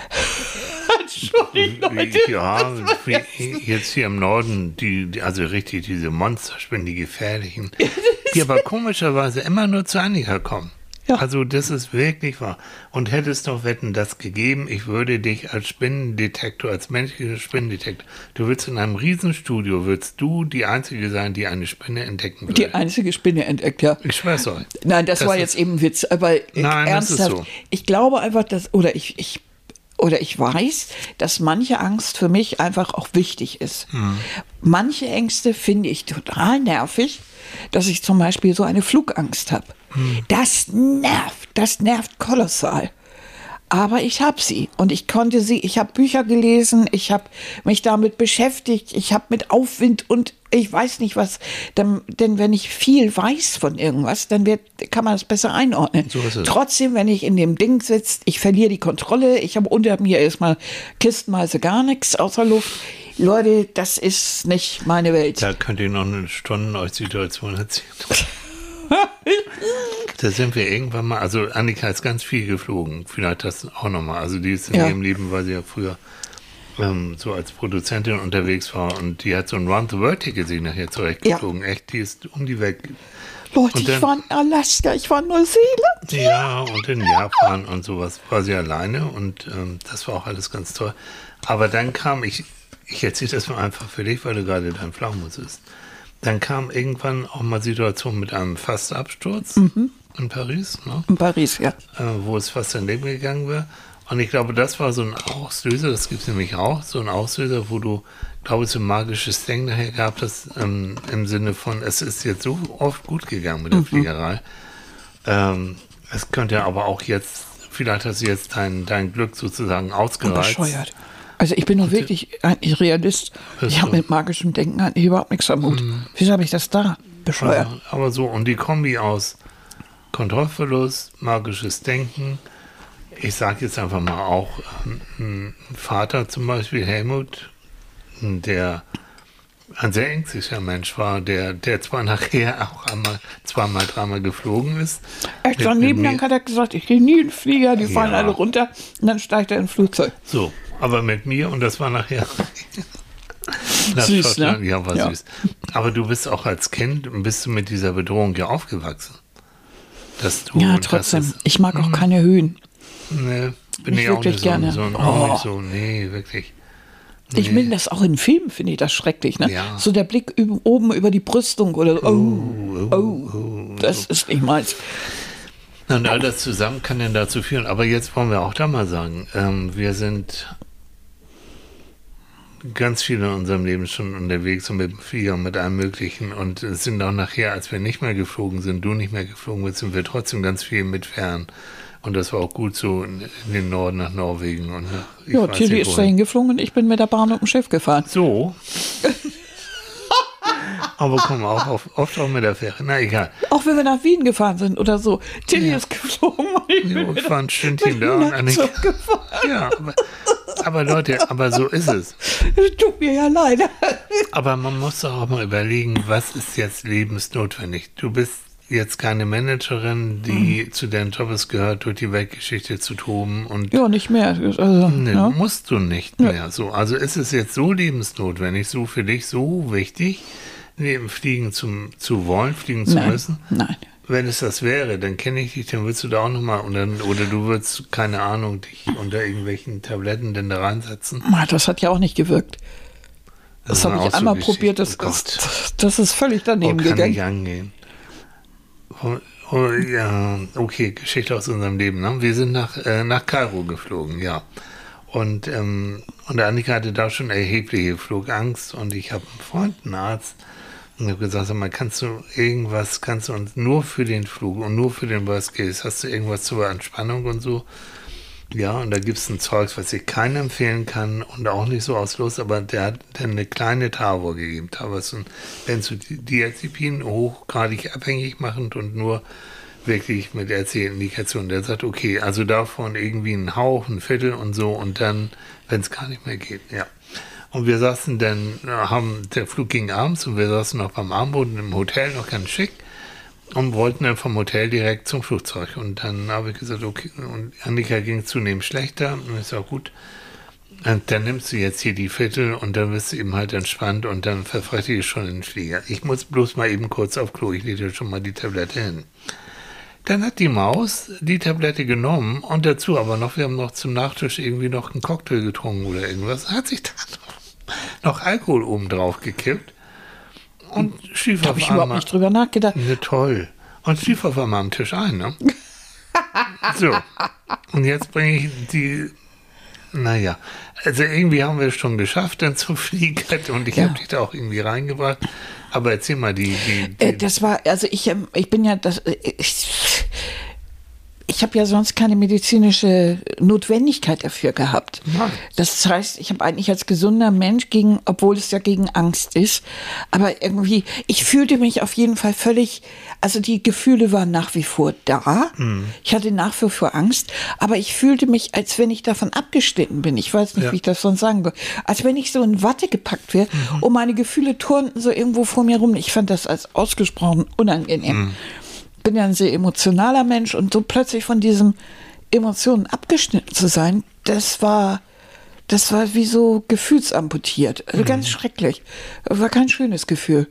Speaker 2: Entschuldigung, Leute.
Speaker 1: Ja, jetzt hier im Norden, die, die- also richtig diese Monsterspinnen, die gefährlichen, die aber komischerweise immer nur zu Annika kommen.
Speaker 2: Ja.
Speaker 1: Also das ist wirklich wahr. Und hättest doch Wetten das gegeben, ich würde dich als Spinnendetektor, als menschlicher Spinnendetektor, du würdest in einem Riesenstudio, würdest du die Einzige sein, die eine Spinne entdecken würde.
Speaker 2: Die einzige Spinne entdeckt, ja.
Speaker 1: ich schwör's euch.
Speaker 2: Nein, das,
Speaker 1: Das
Speaker 2: war jetzt eben ein Witz, aber
Speaker 1: Nein,
Speaker 2: ernsthaft.
Speaker 1: so.
Speaker 2: Ich glaube einfach, dass, oder ich, ich, oder ich weiß, dass manche Angst für mich einfach auch wichtig ist.
Speaker 1: Hm.
Speaker 2: Manche Ängste finde ich total nervig, dass ich zum Beispiel so eine Flugangst habe.
Speaker 1: Hm.
Speaker 2: Das nervt, das nervt kolossal. Aber ich habe sie und ich konnte sie, ich habe Bücher gelesen, ich habe mich damit beschäftigt, ich habe mit Aufwind und ich weiß nicht was, denn, denn wenn ich viel weiß von irgendwas, dann wird, kann man es besser einordnen.
Speaker 1: So.
Speaker 2: Trotzdem, wenn ich in dem Ding sitze, ich verliere die Kontrolle, ich habe unter mir erstmal kistenweise gar nichts außer Luft. Leute, das ist nicht meine Welt.
Speaker 1: Da könnt ihr noch eine Stunde euch Situation erzählen. da sind wir irgendwann mal, also Annika ist ganz viel geflogen, vielleicht das auch nochmal. Also die ist in
Speaker 2: Ja.
Speaker 1: ihrem Leben, weil sie ja früher ähm, so als Produzentin unterwegs war und die hat so ein Round the World Ticket sich nachher zurechtgeflogen. Echt, die ist um die Welt.
Speaker 2: Leute,
Speaker 1: Und
Speaker 2: ich
Speaker 1: dann-
Speaker 2: war in Alaska, ich war in Neuseeland.
Speaker 1: Ja, und in Japan und sowas war sie alleine und ähm, das war auch alles ganz toll. Aber dann kam, ich, ich erzähle das mal einfach für dich, weil du gerade dein Flaumus ist. Dann kam irgendwann auch mal Situation mit einem Fastabsturz in Paris, ne?
Speaker 2: In Paris, ja.
Speaker 1: äh, wo es fast daneben gegangen wäre. Und ich glaube, das war so ein Auslöser, das gibt es nämlich auch, so ein Auslöser, wo du, glaube ich, so ein magisches Ding nachher gehabt hast, ähm, im Sinne von, es ist jetzt so oft gut gegangen mit der Fliegerei. Ähm, es könnte aber auch jetzt, vielleicht hast du jetzt dein, dein Glück sozusagen ausgereizt.
Speaker 2: Bescheuert. Also ich bin nun wirklich eigentlich Realist. Ich habe mit magischen Denken eigentlich überhaupt nichts am Hut. Wieso habe ich das da? Bescheuert.
Speaker 1: Aber, aber so, und die Kombi aus Kontrollverlust, magisches Denken, ich sage jetzt einfach mal auch ähm, ein Vater zum Beispiel, Helmut, der ein sehr ängstlicher Mensch war, der, der zwar nachher auch einmal, zweimal, dreimal geflogen ist.
Speaker 2: Echt, am Nebengang hat er gesagt, ich gehe nie in den Flieger, die fallen
Speaker 1: Ja.
Speaker 2: alle runter und dann steigt er in ein Flugzeug.
Speaker 1: So, aber mit mir und das war nachher. nach
Speaker 2: Süß,
Speaker 1: Schottland.
Speaker 2: ne?
Speaker 1: Ja, war
Speaker 2: Ja.
Speaker 1: süß. Aber du bist auch als Kind, bist du mit dieser Bedrohung ja aufgewachsen. Dass du,
Speaker 2: Ja, trotzdem.
Speaker 1: ist-
Speaker 2: Ich mag auch keine Höhen.
Speaker 1: Nee, bin
Speaker 2: Nicht
Speaker 1: ich auch nicht
Speaker 2: gerne.
Speaker 1: so, so,
Speaker 2: Oh.
Speaker 1: nicht so, nee, wirklich.
Speaker 2: Ich
Speaker 1: Nee.
Speaker 2: bin das auch in Filmen, finde ich das schrecklich. Ne?
Speaker 1: Ja.
Speaker 2: So der Blick oben über die Brüstung oder oh,
Speaker 1: oh,
Speaker 2: oh, das ist nicht meins.
Speaker 1: Und all das zusammen kann denn dazu führen. Aber jetzt wollen wir auch da mal sagen, ähm, wir sind ganz viel in unserem Leben schon unterwegs und mit dem Flieger und mit allem Möglichen. Und es sind auch nachher, als wir nicht mehr geflogen sind, du nicht mehr geflogen bist, sind wir trotzdem ganz viel mit fern. Und das war auch gut so in, den Norden nach Norwegen. Und nach, ich
Speaker 2: Ja, Tilly ist dahin geflogen und ich bin mit der Bahn und dem Schiff gefahren.
Speaker 1: So. Aber komm auch auf, oft auch mit der Fähre. Na egal.
Speaker 2: Auch wenn wir nach Wien gefahren sind oder so. Tilly ist geflogen ich mit
Speaker 1: ich war ein Stündchen da und Annika.
Speaker 2: zurückgefahren.
Speaker 1: Ja, aber, aber Leute, aber so ist es.
Speaker 2: Tut mir ja leid.
Speaker 1: Aber man muss doch auch mal überlegen, was ist jetzt lebensnotwendig? Du bist jetzt keine Managerin, die
Speaker 2: Mhm.
Speaker 1: zu deinem Job es gehört, durch die Weltgeschichte zu toben und
Speaker 2: Ja, nicht mehr. Also,
Speaker 1: Nee,
Speaker 2: ja.
Speaker 1: musst du nicht mehr. So, also ist es jetzt so lebensnotwendig, so für dich so wichtig, neben Fliegen zum, zu wollen, fliegen zu
Speaker 2: Nein,
Speaker 1: müssen?
Speaker 2: nein.
Speaker 1: Wenn es das wäre, dann kenne ich dich, dann würdest du da auch nochmal, oder, oder du würdest, keine Ahnung, dich unter irgendwelchen Tabletten denn da reinsetzen.
Speaker 2: Das hat ja auch nicht gewirkt. Das
Speaker 1: ist
Speaker 2: habe ich einmal
Speaker 1: Ausflugsgeschichte.
Speaker 2: probiert, das,
Speaker 1: Oh
Speaker 2: ist, das ist völlig daneben
Speaker 1: oh, kann
Speaker 2: gegangen.
Speaker 1: nicht angehen. Oh, oh, ja, okay, Geschichte aus unserem Leben. Ne? Wir sind nach, äh, nach Kairo geflogen, ja. Und, ähm, und Annika hatte da schon erhebliche Flugangst und ich habe einen Freund, einen Arzt, und habe gesagt, sag mal, kannst du irgendwas, kannst du uns nur für den Flug und nur für den Worst Case, hast du irgendwas zur Entspannung und so? Ja, und da gibt es ein Zeug, was ich keinem empfehlen kann und auch nicht so aus Lust, aber der hat dann eine kleine Tavor gegeben. Tavor ist ein Benzodiazepin, hochgradig abhängig machend und nur wirklich mit RC-Indikation. Der sagt, okay, also davon irgendwie ein Hauch, ein Viertel und so und dann, wenn es gar nicht mehr geht, ja. Und wir saßen dann, äh, haben, der Flug ging abends und wir saßen noch beim Abendbrot im Hotel, noch ganz schick. und wollten dann vom Hotel direkt zum Flugzeug. Und dann habe ich gesagt, okay, und Annika ging zunehmend schlechter. Und ist auch gut. Und dann nimmst du jetzt hier die Viertel und dann bist du eben halt entspannt und dann verfrette ich schon den Flieger. Ich muss bloß mal eben kurz auf Klo, ich lege schon mal die Tablette hin. Dann hat die Maus die Tablette genommen und dazu aber noch, wir haben noch zum Nachtisch irgendwie noch einen Cocktail getrunken oder irgendwas, hat sich da noch, Alkohol oben drauf gekippt und schlief
Speaker 2: Da
Speaker 1: auf
Speaker 2: habe ich überhaupt
Speaker 1: einmal.
Speaker 2: nicht drüber nachgedacht.
Speaker 1: Ne, toll. Und schlief auf einmal am Tisch ein, ne? so. Und jetzt bringe ich die. Naja, also irgendwie haben wir es schon geschafft, dann zu fliegen. Und ich
Speaker 2: Ja.
Speaker 1: habe dich da auch irgendwie reingebracht. Aber erzähl mal, die. die, die
Speaker 2: Äh, das war, also ich, ähm, ich bin ja, das, äh, ich, ich habe ja sonst keine medizinische Notwendigkeit dafür gehabt.
Speaker 1: Ja.
Speaker 2: Das heißt, ich habe eigentlich als gesunder Mensch gegen, obwohl es ja gegen Angst ist, aber irgendwie, ich fühlte mich auf jeden Fall völlig, also die Gefühle waren nach wie vor da. Ich hatte nach wie vor Angst, aber ich fühlte mich, als wenn ich davon abgeschnitten bin. Ich weiß nicht,
Speaker 1: Ja.
Speaker 2: wie ich das sonst sagen soll. Als wenn ich so in Watte gepackt wäre und meine Gefühle turnten so irgendwo vor mir rum. Ich fand das als ausgesprochen unangenehm bin ja ein sehr emotionaler Mensch und so plötzlich von diesen Emotionen abgeschnitten zu sein, das war, das war wie so gefühlsamputiert. Also ganz schrecklich. War kein schönes Gefühl.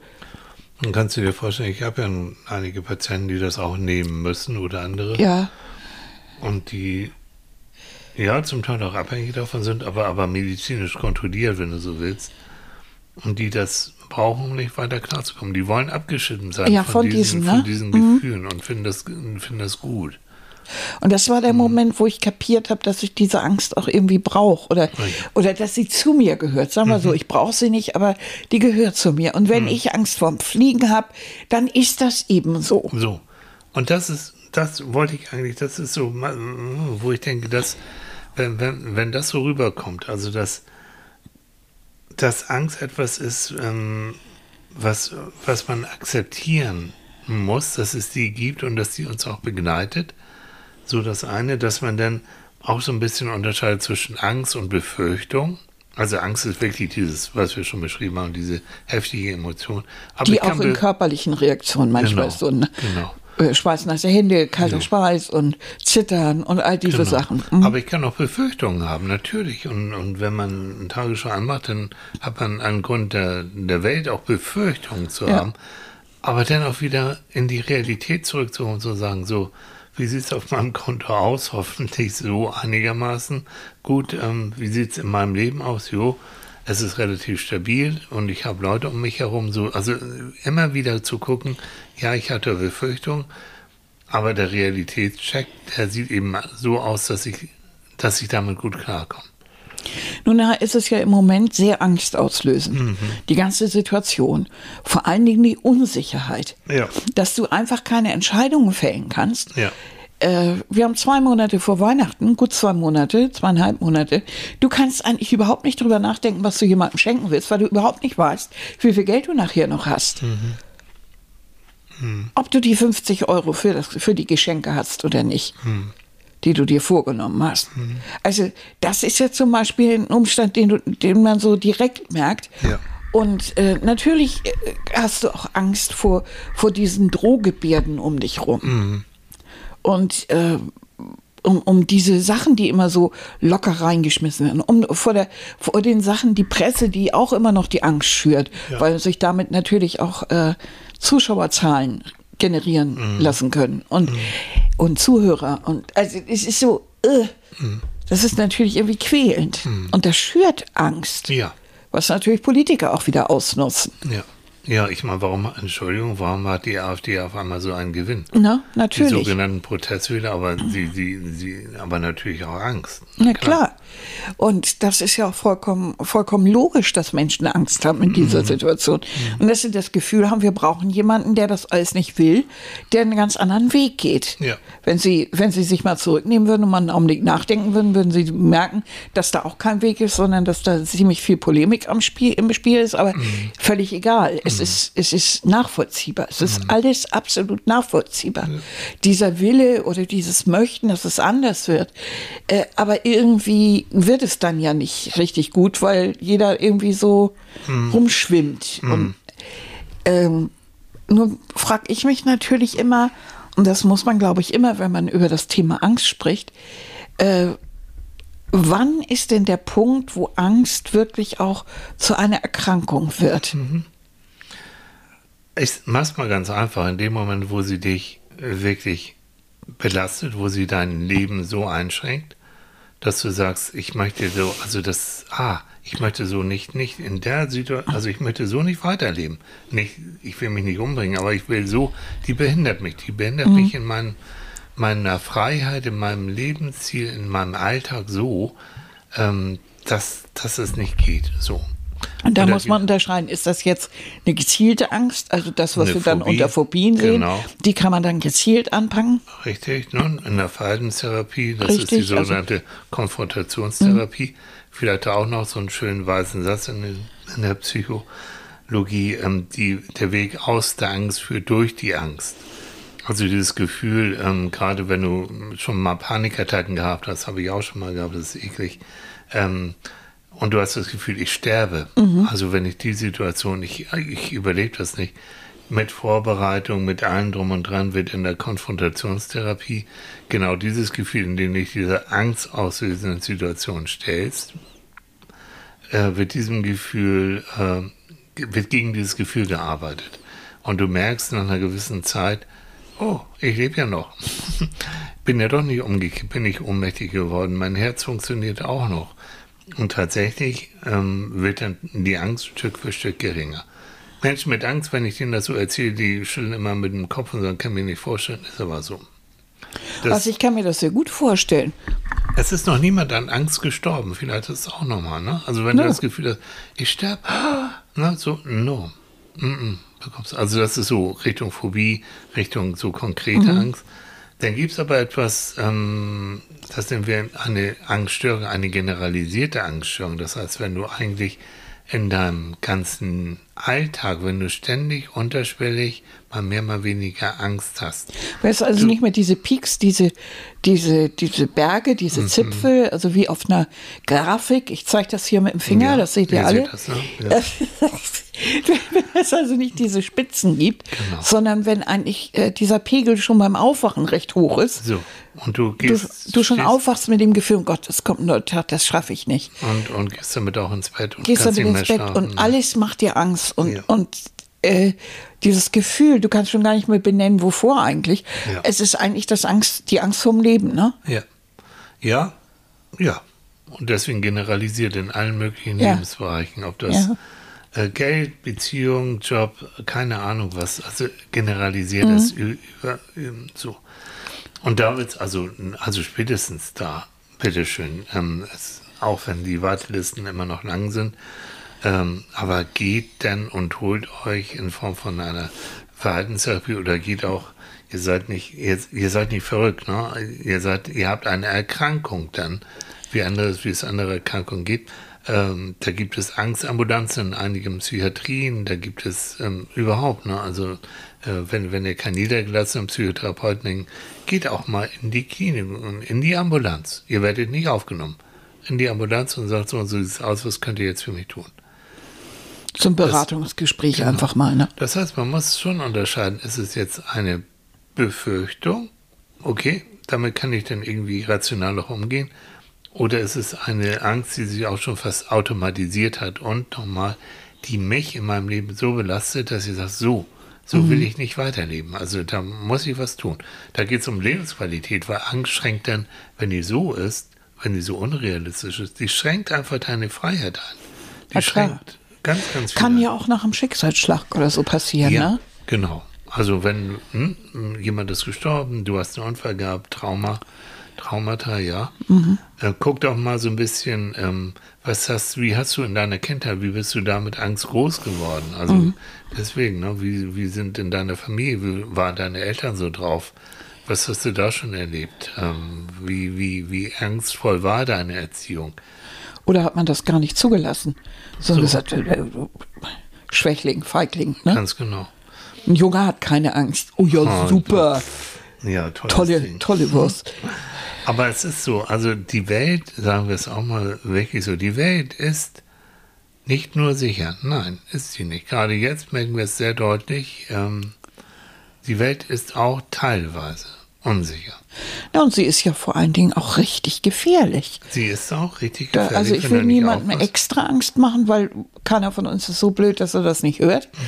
Speaker 1: Dann kannst du dir vorstellen, ich habe ja einige Patienten, die das auch nehmen müssen oder andere.
Speaker 2: Ja,
Speaker 1: Und die ja zum Teil auch abhängig davon sind, aber, aber medizinisch kontrolliert, wenn du so willst. Und die das brauchen, um nicht weiter klarzukommen. Die wollen abgeschnitten sein
Speaker 2: Ja, von
Speaker 1: diesen,
Speaker 2: diesen, ne?
Speaker 1: von diesen Gefühlen und finden das, finden das gut.
Speaker 2: und das war der
Speaker 1: Mhm.
Speaker 2: Moment, wo ich kapiert habe, dass ich diese Angst auch irgendwie brauche oder,
Speaker 1: ja.
Speaker 2: oder dass sie zu mir gehört. Sagen wir so, ich brauche sie nicht, aber die gehört zu mir. Und wenn ich Angst vorm Fliegen habe, dann ist das eben so.
Speaker 1: So. Und das ist, das wollte ich eigentlich, das ist so, wo ich denke, dass, wenn, wenn, wenn das so rüberkommt, also dass, dass Angst etwas ist, ähm, was, was man akzeptieren muss, dass es die gibt und dass die uns auch begleitet. So das eine, dass man dann auch so ein bisschen unterscheidet zwischen Angst und Befürchtung. Also Angst ist wirklich dieses, was wir schon beschrieben haben, diese heftige Emotion. Aber
Speaker 2: Die auch in körperlichen Reaktionen manchmal
Speaker 1: Genau,
Speaker 2: so ein
Speaker 1: genau.
Speaker 2: Äh, schweißnasse Hände, kalter
Speaker 1: Ja.
Speaker 2: Schweiß und Zittern und all diese
Speaker 1: Genau.
Speaker 2: Sachen. Mhm.
Speaker 1: Aber ich kann auch Befürchtungen haben, natürlich. Und, und wenn man eine Tagesschau anmacht, dann hat man einen Grund der, der Welt auch Befürchtungen zu
Speaker 2: Ja.
Speaker 1: haben. Aber dann auch wieder in die Realität zurückzuholen und zu sagen, so, wie sieht es auf meinem Konto aus? Hoffentlich so einigermaßen gut. Ähm, wie sieht es in meinem Leben aus? Jo, es ist relativ stabil und ich habe Leute um mich herum. So, also immer wieder zu gucken, ja, ich hatte Befürchtungen, aber der Realitätscheck, der sieht eben so aus, dass ich, dass ich damit gut klarkomme.
Speaker 2: Nun ist es ja im Moment sehr angstauslösend,
Speaker 1: Mhm.
Speaker 2: die ganze Situation. Vor allen Dingen die Unsicherheit.
Speaker 1: Ja.
Speaker 2: Dass du einfach keine Entscheidungen fällen kannst.
Speaker 1: Ja.
Speaker 2: Äh, wir haben zwei Monate vor Weihnachten, gut zwei Monate, zweieinhalb Monate. Du kannst eigentlich überhaupt nicht drüber nachdenken, was du jemandem schenken willst, weil du überhaupt nicht weißt, wie viel Geld du nachher noch hast. Ob du die 50 Euro für, das, für die Geschenke hast oder nicht, die du dir vorgenommen hast. Also das ist ja zum Beispiel ein Umstand, den, du, den man so direkt merkt.
Speaker 1: Ja.
Speaker 2: Und äh, natürlich äh, hast du auch Angst vor, vor diesen Drohgebärden um dich rum. Und äh, um, um diese Sachen, die immer so locker reingeschmissen werden, um vor, der, vor den Sachen, die Presse, die auch immer noch die Angst schürt,
Speaker 1: Ja.
Speaker 2: weil sich damit natürlich auch äh, Zuschauerzahlen generieren lassen können und, und Zuhörer. Und also es ist so, äh, das ist natürlich irgendwie quälend. Und das schürt Angst,
Speaker 1: Ja.
Speaker 2: was natürlich Politiker auch wieder ausnutzen.
Speaker 1: Ja. Ja, ich meine, warum, Entschuldigung, warum hat die AfD auf einmal so einen Gewinn?
Speaker 2: Na,
Speaker 1: Die
Speaker 2: natürlich.
Speaker 1: sogenannten Protestwähler, aber sie, sie, sie, aber natürlich auch Angst.
Speaker 2: Na klar. Und das ist ja auch vollkommen, vollkommen logisch, dass Menschen Angst haben in dieser
Speaker 1: Mhm.
Speaker 2: Situation. Und dass sie das Gefühl haben, wir brauchen jemanden, der das alles nicht will, der einen ganz anderen Weg geht.
Speaker 1: Ja.
Speaker 2: Wenn sie, wenn sie sich mal zurücknehmen würden und mal einen Augenblick nachdenken würden, würden sie merken, dass da auch kein Weg ist, sondern dass da ziemlich viel Polemik am Spiel, im Spiel ist. Aber
Speaker 1: Mhm.
Speaker 2: völlig egal. Es ist, es ist nachvollziehbar. Es
Speaker 1: Mhm.
Speaker 2: ist alles absolut nachvollziehbar. Dieser Wille oder dieses Möchten, dass es anders wird. Äh, aber irgendwie wird es dann ja nicht richtig gut, weil jeder irgendwie so
Speaker 1: Mhm.
Speaker 2: rumschwimmt. Und ähm, nur frage ich mich natürlich immer, und das muss man, glaube ich, immer, wenn man über das Thema Angst spricht, äh, wann ist denn der Punkt, wo Angst wirklich auch zu einer Erkrankung wird?
Speaker 1: Mhm. Ich mach's mal ganz einfach. In dem Moment, wo sie dich wirklich belastet, wo sie dein Leben so einschränkt, dass du sagst, ich möchte so, also das, ah, ich möchte so nicht, nicht in der Situation, also ich möchte so nicht weiterleben. Nicht, ich will mich nicht umbringen, aber ich will so, die behindert mich, die behindert mhm. mich in mein, meiner Freiheit, in meinem Lebensziel, in meinem Alltag so, ähm, dass, dass es nicht geht. So.
Speaker 2: Und da muss man unterscheiden, ist das jetzt eine gezielte Angst, also das, was wir dann unter Phobien sehen, genau. die kann man dann gezielt anpacken?
Speaker 1: Richtig, ne? in der Verhaltenstherapie, das Richtig, ist die also sogenannte also, Konfrontationstherapie. Mh. Vielleicht auch noch so einen schönen weißen Satz in, in der Psychologie, ähm, die, der Weg aus der Angst führt durch die Angst. Also dieses Gefühl, ähm, gerade wenn du schon mal Panikattacken gehabt hast, habe ich auch schon mal gehabt, das ist eklig. Ähm, und du hast das Gefühl, ich sterbe. Mhm. Also wenn ich die Situation, ich, ich überlebe das nicht. Mit Vorbereitung, mit allem drum und dran wird in der Konfrontationstherapie genau dieses Gefühl, in dem dich diese Angst auslösenden Situation stellst, äh, wird diesem Gefühl, äh, wird gegen dieses Gefühl gearbeitet. Und du merkst nach einer gewissen Zeit, oh, ich lebe ja noch. bin ja doch nicht umgekippt, bin nicht ohnmächtig geworden. Mein Herz funktioniert auch noch. Und tatsächlich ähm, wird dann die Angst Stück für Stück geringer. Menschen mit Angst, wenn ich denen das so erzähle, die schütteln immer mit dem Kopf und sagen, kann mir nicht vorstellen, ist aber so.
Speaker 2: Das, also ich kann mir das sehr gut vorstellen.
Speaker 1: Es ist noch niemand an Angst gestorben, vielleicht ist es auch nochmal, ne? Also wenn no. du das Gefühl hast, ich sterbe, ne, so, no. Mm -mm, also das ist so Richtung Phobie, Richtung so konkrete mhm. Angst. Dann gibt es aber etwas, ähm, das nennen wir eine Angststörung, eine generalisierte Angststörung. Das heißt, wenn du eigentlich in deinem ganzen Alltag, wenn du ständig unterschwellig mal mehr, mal weniger Angst hast.
Speaker 2: Weißt du, also du, nicht mehr diese Peaks, diese, diese, diese Berge, diese mhm. Zipfel, also wie auf einer Grafik. Ich zeige das hier mit dem Finger, ja, das seht ihr alle. Das, ne? ja. wenn es also nicht diese Spitzen gibt, genau. sondern wenn eigentlich äh, dieser Pegel schon beim Aufwachen recht hoch ist.
Speaker 1: So. Und du gehst.
Speaker 2: Du, du schon aufwachst mit dem Gefühl, oh Gott, es kommt Tag, das schaffe ich nicht.
Speaker 1: Und, und gehst damit auch ins Bett und
Speaker 2: gehst damit ins Bett schlafen. und alles macht dir Angst und, ja. und äh, dieses Gefühl, du kannst schon gar nicht mehr benennen, wovor eigentlich. Ja. Es ist eigentlich das Angst, die Angst vorm Leben, ne?
Speaker 1: Ja. Ja, ja. Und deswegen generalisiert in allen möglichen ja. Lebensbereichen, ob das äh, Geld, Beziehung, Job, keine Ahnung was, also generalisiert mhm. das über, so. Und da wird es also, also spätestens da, bitteschön, ähm, es, auch wenn die Wartelisten immer noch lang sind, ähm, aber geht denn und holt euch in Form von einer Verhaltenstherapie oder geht auch, ihr seid nicht, ihr, ihr seid nicht verrückt, ne? Ihr seid, ihr habt eine Erkrankung dann, wie anderes, wie es andere Erkrankungen gibt. Ähm, da gibt es Angstambulanzen in einigen Psychiatrien, da gibt es ähm, überhaupt, ne? Also äh, wenn, wenn ihr keinen niedergelassenen Psychotherapeuten geht auch mal in die Klinik in die Ambulanz. Ihr werdet nicht aufgenommen. In die Ambulanz und sagt so, so sieht es aus, was könnt ihr jetzt für mich tun?
Speaker 2: Zum Beratungsgespräch das, einfach mal. Ne?
Speaker 1: Das heißt, man muss schon unterscheiden, ist es jetzt eine Befürchtung, okay, damit kann ich dann irgendwie rational auch umgehen, oder ist es eine Angst, die sich auch schon fast automatisiert hat und nochmal, die mich in meinem Leben so belastet, dass ich sage, so, so mhm. will ich nicht weiterleben. Also da muss ich was tun. Da geht es um Lebensqualität, weil Angst schränkt dann, wenn die so ist, wenn die so unrealistisch ist, die schränkt einfach deine Freiheit ein. Die
Speaker 2: ja, schränkt Ganz, ganz viel. Kann ja auch nach einem Schicksalsschlag oder so passieren, ja, ne?
Speaker 1: Genau. Also wenn hm, jemand ist gestorben, du hast einen Unfall gehabt, Trauma, Traumata, ja. Mhm. Äh, guck doch mal so ein bisschen, ähm, was hast, wie hast du in deiner Kindheit, wie bist du da mit Angst groß geworden? Also mhm. deswegen, ne, wie, wie sind in deiner Familie, wie waren deine Eltern so drauf? Was hast du da schon erlebt? Ähm, wie, wie, wie angstvoll war deine Erziehung?
Speaker 2: Oder hat man das gar nicht zugelassen? So, so. gesagt, äh, äh, Schwächling, Feigling. Ne?
Speaker 1: Ganz genau.
Speaker 2: Ein Junge hat keine Angst. Oh ja, oh, super.
Speaker 1: Ja,
Speaker 2: tolle, Ding. tolle Wurst.
Speaker 1: Aber es ist so, also die Welt, sagen wir es auch mal wirklich so, die Welt ist nicht nur sicher. Nein, ist sie nicht. Gerade jetzt merken wir es sehr deutlich. Ähm, Die Welt ist auch teilweise unsicher.
Speaker 2: Ja, und sie ist ja vor allen Dingen auch richtig gefährlich.
Speaker 1: Sie ist auch richtig
Speaker 2: Da,
Speaker 1: gefährlich.
Speaker 2: also ich
Speaker 1: wenn
Speaker 2: will
Speaker 1: du nicht
Speaker 2: niemandem extra Angst machen, weil keiner von uns ist so blöd, dass er das nicht hört.
Speaker 1: Mhm.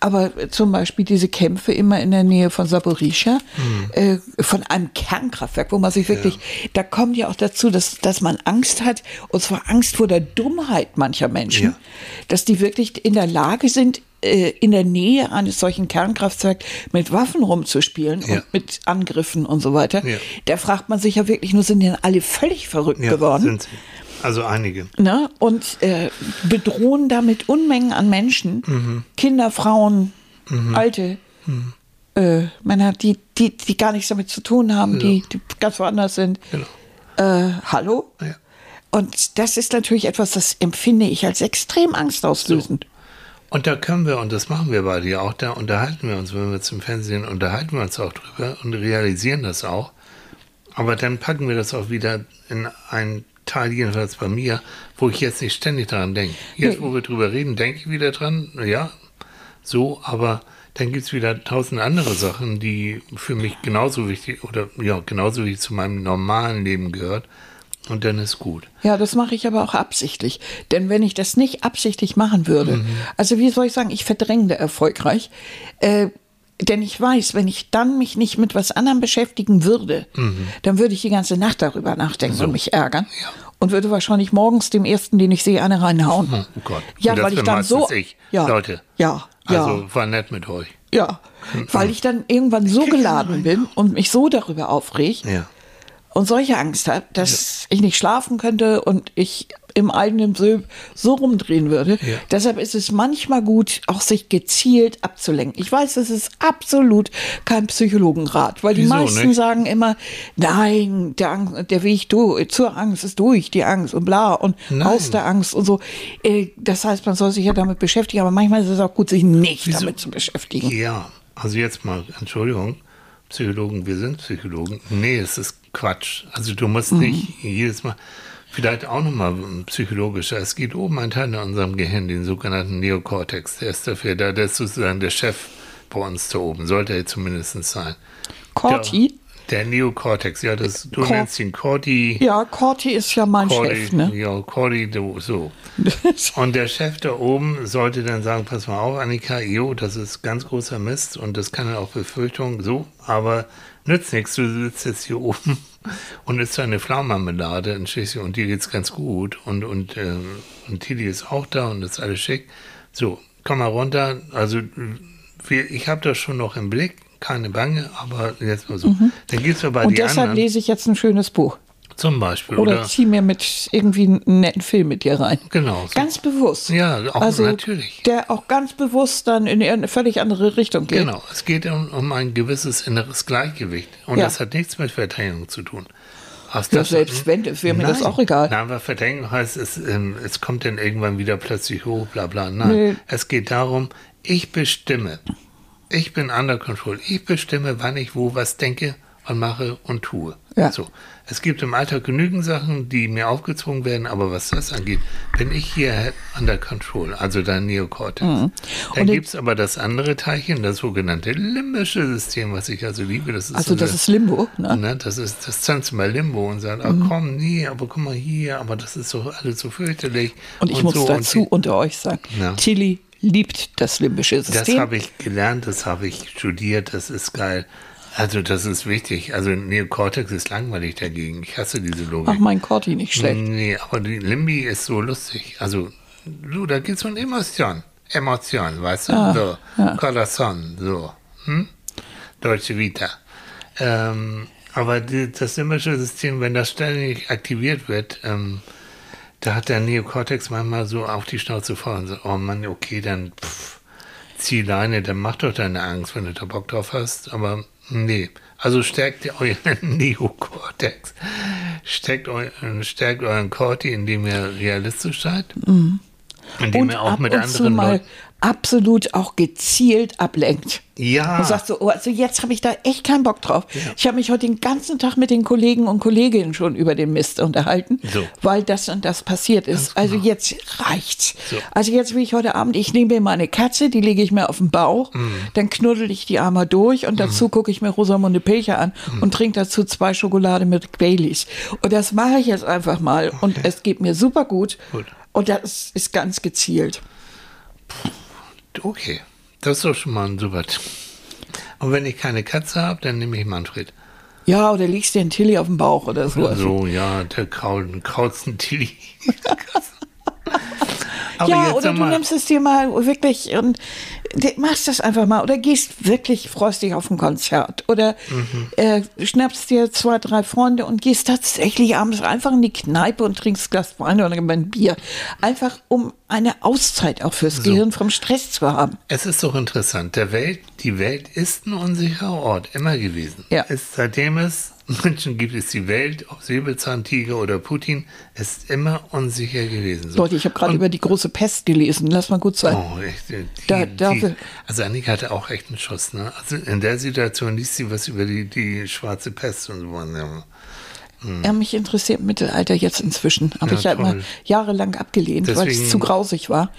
Speaker 2: Aber zum Beispiel diese Kämpfe immer in der Nähe von Saporischa,
Speaker 1: Mhm.
Speaker 2: äh, von einem Kernkraftwerk, wo man sich wirklich, da kommt ja auch dazu, dass, dass man Angst hat, und zwar Angst vor der Dummheit mancher Menschen,
Speaker 1: Ja.
Speaker 2: dass die wirklich in der Lage sind, in der Nähe eines solchen Kernkraftwerks mit Waffen rumzuspielen
Speaker 1: Ja.
Speaker 2: und mit Angriffen und so weiter.
Speaker 1: Ja.
Speaker 2: Da fragt man sich ja wirklich nur, sind denn alle völlig verrückt
Speaker 1: ja,
Speaker 2: geworden?
Speaker 1: Sind sie. Also einige.
Speaker 2: ne? und äh, bedrohen damit Unmengen an Menschen,
Speaker 1: Mhm.
Speaker 2: Kinder, Frauen, Alte, äh, Männer, die, die, die gar nichts damit zu tun haben, die, die ganz woanders sind.
Speaker 1: Genau.
Speaker 2: Äh, hallo?
Speaker 1: Ja.
Speaker 2: Und das ist natürlich etwas, das empfinde ich als extrem angstauslösend.
Speaker 1: Und da können wir, und das machen wir beide ja auch, da unterhalten wir uns, wenn wir jetzt im Fernsehen unterhalten wir uns auch drüber und realisieren das auch. Aber dann packen wir das auch wieder in einen Teil, jedenfalls bei mir, wo ich jetzt nicht ständig daran denke. Jetzt, wo wir drüber reden, denke ich wieder dran, ja, so, aber dann gibt es wieder tausend andere Sachen, die für mich genauso wichtig oder ja, genauso wichtig zu meinem normalen Leben gehört. Und dann ist gut.
Speaker 2: Ja, das mache ich aber auch absichtlich. Denn wenn ich das nicht absichtlich machen würde,
Speaker 1: Mhm.
Speaker 2: also wie soll ich sagen, ich verdränge erfolgreich. Äh, denn ich weiß, wenn ich dann mich nicht mit was anderem beschäftigen würde, dann würde ich die ganze Nacht darüber nachdenken und mich ärgern.
Speaker 1: Mhm. Ja.
Speaker 2: Und würde wahrscheinlich morgens dem ersten, den ich sehe, eine reinhauen.
Speaker 1: Oh Gott.
Speaker 2: Ja, weil ich dann so.
Speaker 1: Ich.
Speaker 2: Ja,
Speaker 1: Leute.
Speaker 2: Ja, ja.
Speaker 1: Also war nett mit euch.
Speaker 2: ja. Weil ich dann irgendwann so geladen bin und mich so darüber aufreg
Speaker 1: Ja.
Speaker 2: und solche Angst habe, dass ich nicht schlafen könnte und ich im eigenen Silb so rumdrehen würde.
Speaker 1: Ja.
Speaker 2: Deshalb ist es manchmal gut, auch sich gezielt abzulenken. Ich weiß, das ist absolut kein Psychologenrat, weil die
Speaker 1: Wieso
Speaker 2: meisten
Speaker 1: nicht?
Speaker 2: sagen immer, nein, der, Angst, der Weg du, zur Angst ist durch, die Angst und bla und
Speaker 1: Nein.
Speaker 2: aus der Angst und so. Äh, Das heißt, man soll sich ja damit beschäftigen, aber manchmal ist es auch gut, sich nicht damit zu beschäftigen.
Speaker 1: Ja, also jetzt mal, Entschuldigung, Psychologen, wir sind Psychologen. Nee, es ist Quatsch. Also du musst
Speaker 2: Mhm.
Speaker 1: nicht jedes Mal, vielleicht auch nochmal psychologischer. Es gibt oben einen Teil in unserem Gehirn, den sogenannten Neokortex. Der ist dafür da, der ist sozusagen der Chef bei uns da oben, sollte er zumindest sein.
Speaker 2: Corti?
Speaker 1: Der, Neokortex, ja, das, du
Speaker 2: Cor-
Speaker 1: nennst ihn Corti.
Speaker 2: Ja, Corti ist ja mein
Speaker 1: Corti,
Speaker 2: Chef, ne?
Speaker 1: Ja, Corti, so. Und der Chef da oben sollte dann sagen, pass mal auf, Annika, jo, das ist ganz großer Mist und das kann ja auch Befürchtung, so, aber nützt nichts, du sitzt jetzt hier oben und isst eine Pflaumenmarmelade in Schleswig und dir geht's ganz gut und, und, ähm, und Tilly ist auch da und ist alles schick. So, komm mal runter, also ich habe das schon noch im Blick, keine Bange, aber jetzt mal so. Dann gibt's aber
Speaker 2: Und deshalb
Speaker 1: anderen,
Speaker 2: lese ich jetzt ein schönes Buch.
Speaker 1: zum Beispiel,
Speaker 2: Oder,
Speaker 1: oder,
Speaker 2: zieh mir mit irgendwie einen netten Film mit dir rein.
Speaker 1: genau, so.
Speaker 2: Ganz bewusst.
Speaker 1: Ja, auch
Speaker 2: also,
Speaker 1: natürlich.
Speaker 2: Der auch ganz bewusst dann in eine völlig andere Richtung geht.
Speaker 1: Genau, es geht um, um ein gewisses inneres Gleichgewicht. Und
Speaker 2: Ja.
Speaker 1: das hat nichts mit Verdrängung zu tun. Aus
Speaker 2: Ja, selbst wenn, wäre mir das auch egal.
Speaker 1: Nein, aber Verdrängung heißt, es, ähm, es kommt dann irgendwann wieder plötzlich hoch, bla bla. Nein,
Speaker 2: Nee.
Speaker 1: es geht darum, ich bestimme. Ich bin under control. Ich bestimme, wann ich wo was denke und mache und tue.
Speaker 2: Ja.
Speaker 1: So. Es gibt im Alltag genügend Sachen, die mir aufgezwungen werden, aber was das angeht, bin ich hier under control, also dein Neokortex. Dann
Speaker 2: Mhm. Und
Speaker 1: gibt es aber das andere Teilchen, das sogenannte limbische System, was ich also liebe. Das ist
Speaker 2: Also das
Speaker 1: unser-
Speaker 2: ist Limbo. Ne?
Speaker 1: Ne, das ist das tanzt mal Limbo und sagt, ah komm, nee, aber guck mal hier, aber das ist doch alles so fürchterlich.
Speaker 2: Und ich muss
Speaker 1: so
Speaker 2: dazu
Speaker 1: Und
Speaker 2: unter euch sagen,
Speaker 1: Ja.
Speaker 2: Tilly liebt das limbische
Speaker 1: das
Speaker 2: System.
Speaker 1: habe ich gelernt, das habe ich studiert, das ist geil. Also das ist wichtig. Also Neokortex ist langweilig dagegen. Ich hasse diese Logik.
Speaker 2: Ach, mein Corti nicht schlecht.
Speaker 1: Nee, aber die Limbi ist so lustig. Also, du, da geht's um Emotion. Emotion, weißt du?
Speaker 2: Ah,
Speaker 1: so.
Speaker 2: ja.
Speaker 1: Corazon, so. Hm? Deutsche Vita. Ähm, aber die, das limbische System, wenn das ständig aktiviert wird, ähm, da hat der Neokortex manchmal so auf die Schnauze voll und sagt, oh Mann, okay, dann pff, zieh Leine, dann mach doch deine Angst, wenn du da Bock drauf hast. Aber nee, also stärkt euren Neokortex. Stärkt, eu, stärkt euren Corti, indem ihr realistisch seid. Indem
Speaker 2: und
Speaker 1: er auch
Speaker 2: ab
Speaker 1: mit
Speaker 2: und zu
Speaker 1: anderen
Speaker 2: mal
Speaker 1: Leuten-
Speaker 2: absolut auch gezielt ablenkt.
Speaker 1: Ja.
Speaker 2: Und sagt so, oh, also jetzt habe ich da echt keinen Bock drauf. Ich habe mich heute den ganzen Tag mit den Kollegen und Kolleginnen schon über den Mist unterhalten,
Speaker 1: So.
Speaker 2: weil das und das passiert ist. Also jetzt reicht's.
Speaker 1: So.
Speaker 2: Also jetzt will ich heute Abend, ich nehme mir meine Katze, die lege ich mir auf den Bauch,
Speaker 1: Mhm.
Speaker 2: dann knuddel ich die einmal durch und dazu gucke ich mir Rosamunde Pilcher an
Speaker 1: Mhm.
Speaker 2: und trinke dazu zwei Schokolade mit Baileys. Und das mache ich jetzt einfach mal und es geht mir super gut.
Speaker 1: Gut.
Speaker 2: Und das ist ganz gezielt.
Speaker 1: Okay, das ist doch schon mal ein super. Und wenn ich keine Katze habe, dann nehme ich Manfred.
Speaker 2: Ja, oder legst dir einen Tilly auf den Bauch oder so.
Speaker 1: So, ja, der Krauten, Krautzen Tilly. Aber
Speaker 2: ja, oder du nimmst es dir mal wirklich und machst das einfach mal oder gehst wirklich, freust dich auf ein Konzert oder
Speaker 1: Mhm.
Speaker 2: äh, schnappst dir zwei, drei Freunde und gehst tatsächlich abends einfach in die Kneipe und trinkst Glas Wein oder ein Bier. Einfach um eine Auszeit auch fürs Gehirn vom Stress zu haben.
Speaker 1: Es ist doch interessant. Der Welt, die Welt ist ein unsicherer Ort, immer gewesen.
Speaker 2: Ja.
Speaker 1: Es, seitdem es Menschen gibt, ist die Welt, ob Säbelzahntiger oder Putin, ist immer unsicher gewesen. So.
Speaker 2: Leute, ich habe gerade über die große Pest gelesen. Lass mal gut sein.
Speaker 1: Oh, echt. Die,
Speaker 2: Da-
Speaker 1: die, also Annika hatte auch echt einen Schuss. Ne? Also in der Situation liest sie was über die, die schwarze Pest und so. Ja.
Speaker 2: Ja, mich interessiert Mittelalter jetzt inzwischen. Habe
Speaker 1: Ja,
Speaker 2: ich halt mal
Speaker 1: toll.
Speaker 2: jahrelang abgelehnt, weil es zu grausig war.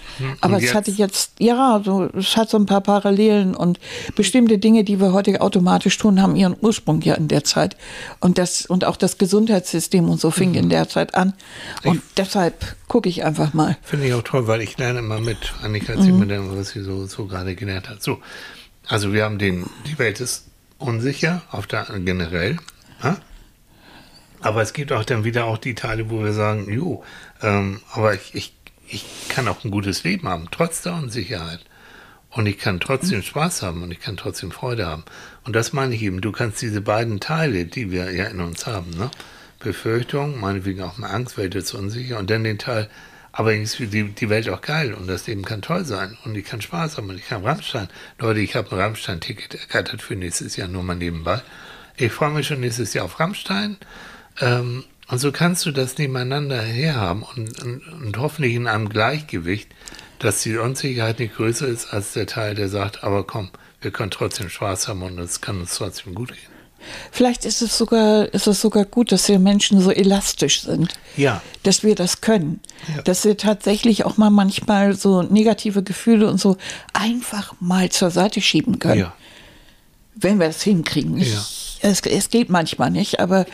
Speaker 2: Aber
Speaker 1: und
Speaker 2: es hatte
Speaker 1: jetzt?
Speaker 2: jetzt, ja, so, es hat so ein paar Parallelen und bestimmte Dinge, die wir heute automatisch tun, haben ihren Ursprung ja in der Zeit. Und das, und auch das Gesundheitssystem und so fing
Speaker 1: Mhm.
Speaker 2: in der Zeit an. Und deshalb gucke ich einfach mal.
Speaker 1: Finde ich auch toll, weil ich lerne immer mit. Annika erzählt mir dann, was sie so, so gerade gelernt hat. So, also wir haben den, die Welt ist unsicher, auf der generell. Ja? Aber es gibt auch dann wieder auch die Teile, wo wir sagen, jo, ähm, aber ich, ich, ich kann auch ein gutes Leben haben, trotz der Unsicherheit. Und ich kann trotzdem Spaß haben und ich kann trotzdem Freude haben. Und das meine ich eben, du kannst diese beiden Teile, die wir ja in uns haben, ne? Befürchtung, meinetwegen auch mal Angst, Welt ist unsicher und dann den Teil, aber irgendwie ist die, die Welt auch geil und das Leben kann toll sein und ich kann Spaß haben und ich kann Rammstein. Leute, ich habe ein Rammstein-Ticket ergattert für nächstes Jahr, nur mal nebenbei. Ich freue mich schon nächstes Jahr auf Rammstein. Ähm, und so kannst du das nebeneinander herhaben und, und, und hoffentlich in einem Gleichgewicht, dass die Unsicherheit nicht größer ist als der Teil, der sagt, aber komm, wir können trotzdem Spaß haben und es kann uns trotzdem gut gehen.
Speaker 2: Vielleicht ist es sogar, ist es sogar gut, dass wir Menschen so elastisch sind.
Speaker 1: Ja.
Speaker 2: Dass wir das können.
Speaker 1: Ja.
Speaker 2: Dass wir tatsächlich auch mal manchmal so negative Gefühle und so einfach mal zur Seite schieben können.
Speaker 1: Ja.
Speaker 2: Wenn wir es hinkriegen. Ich, es, es geht manchmal nicht, aber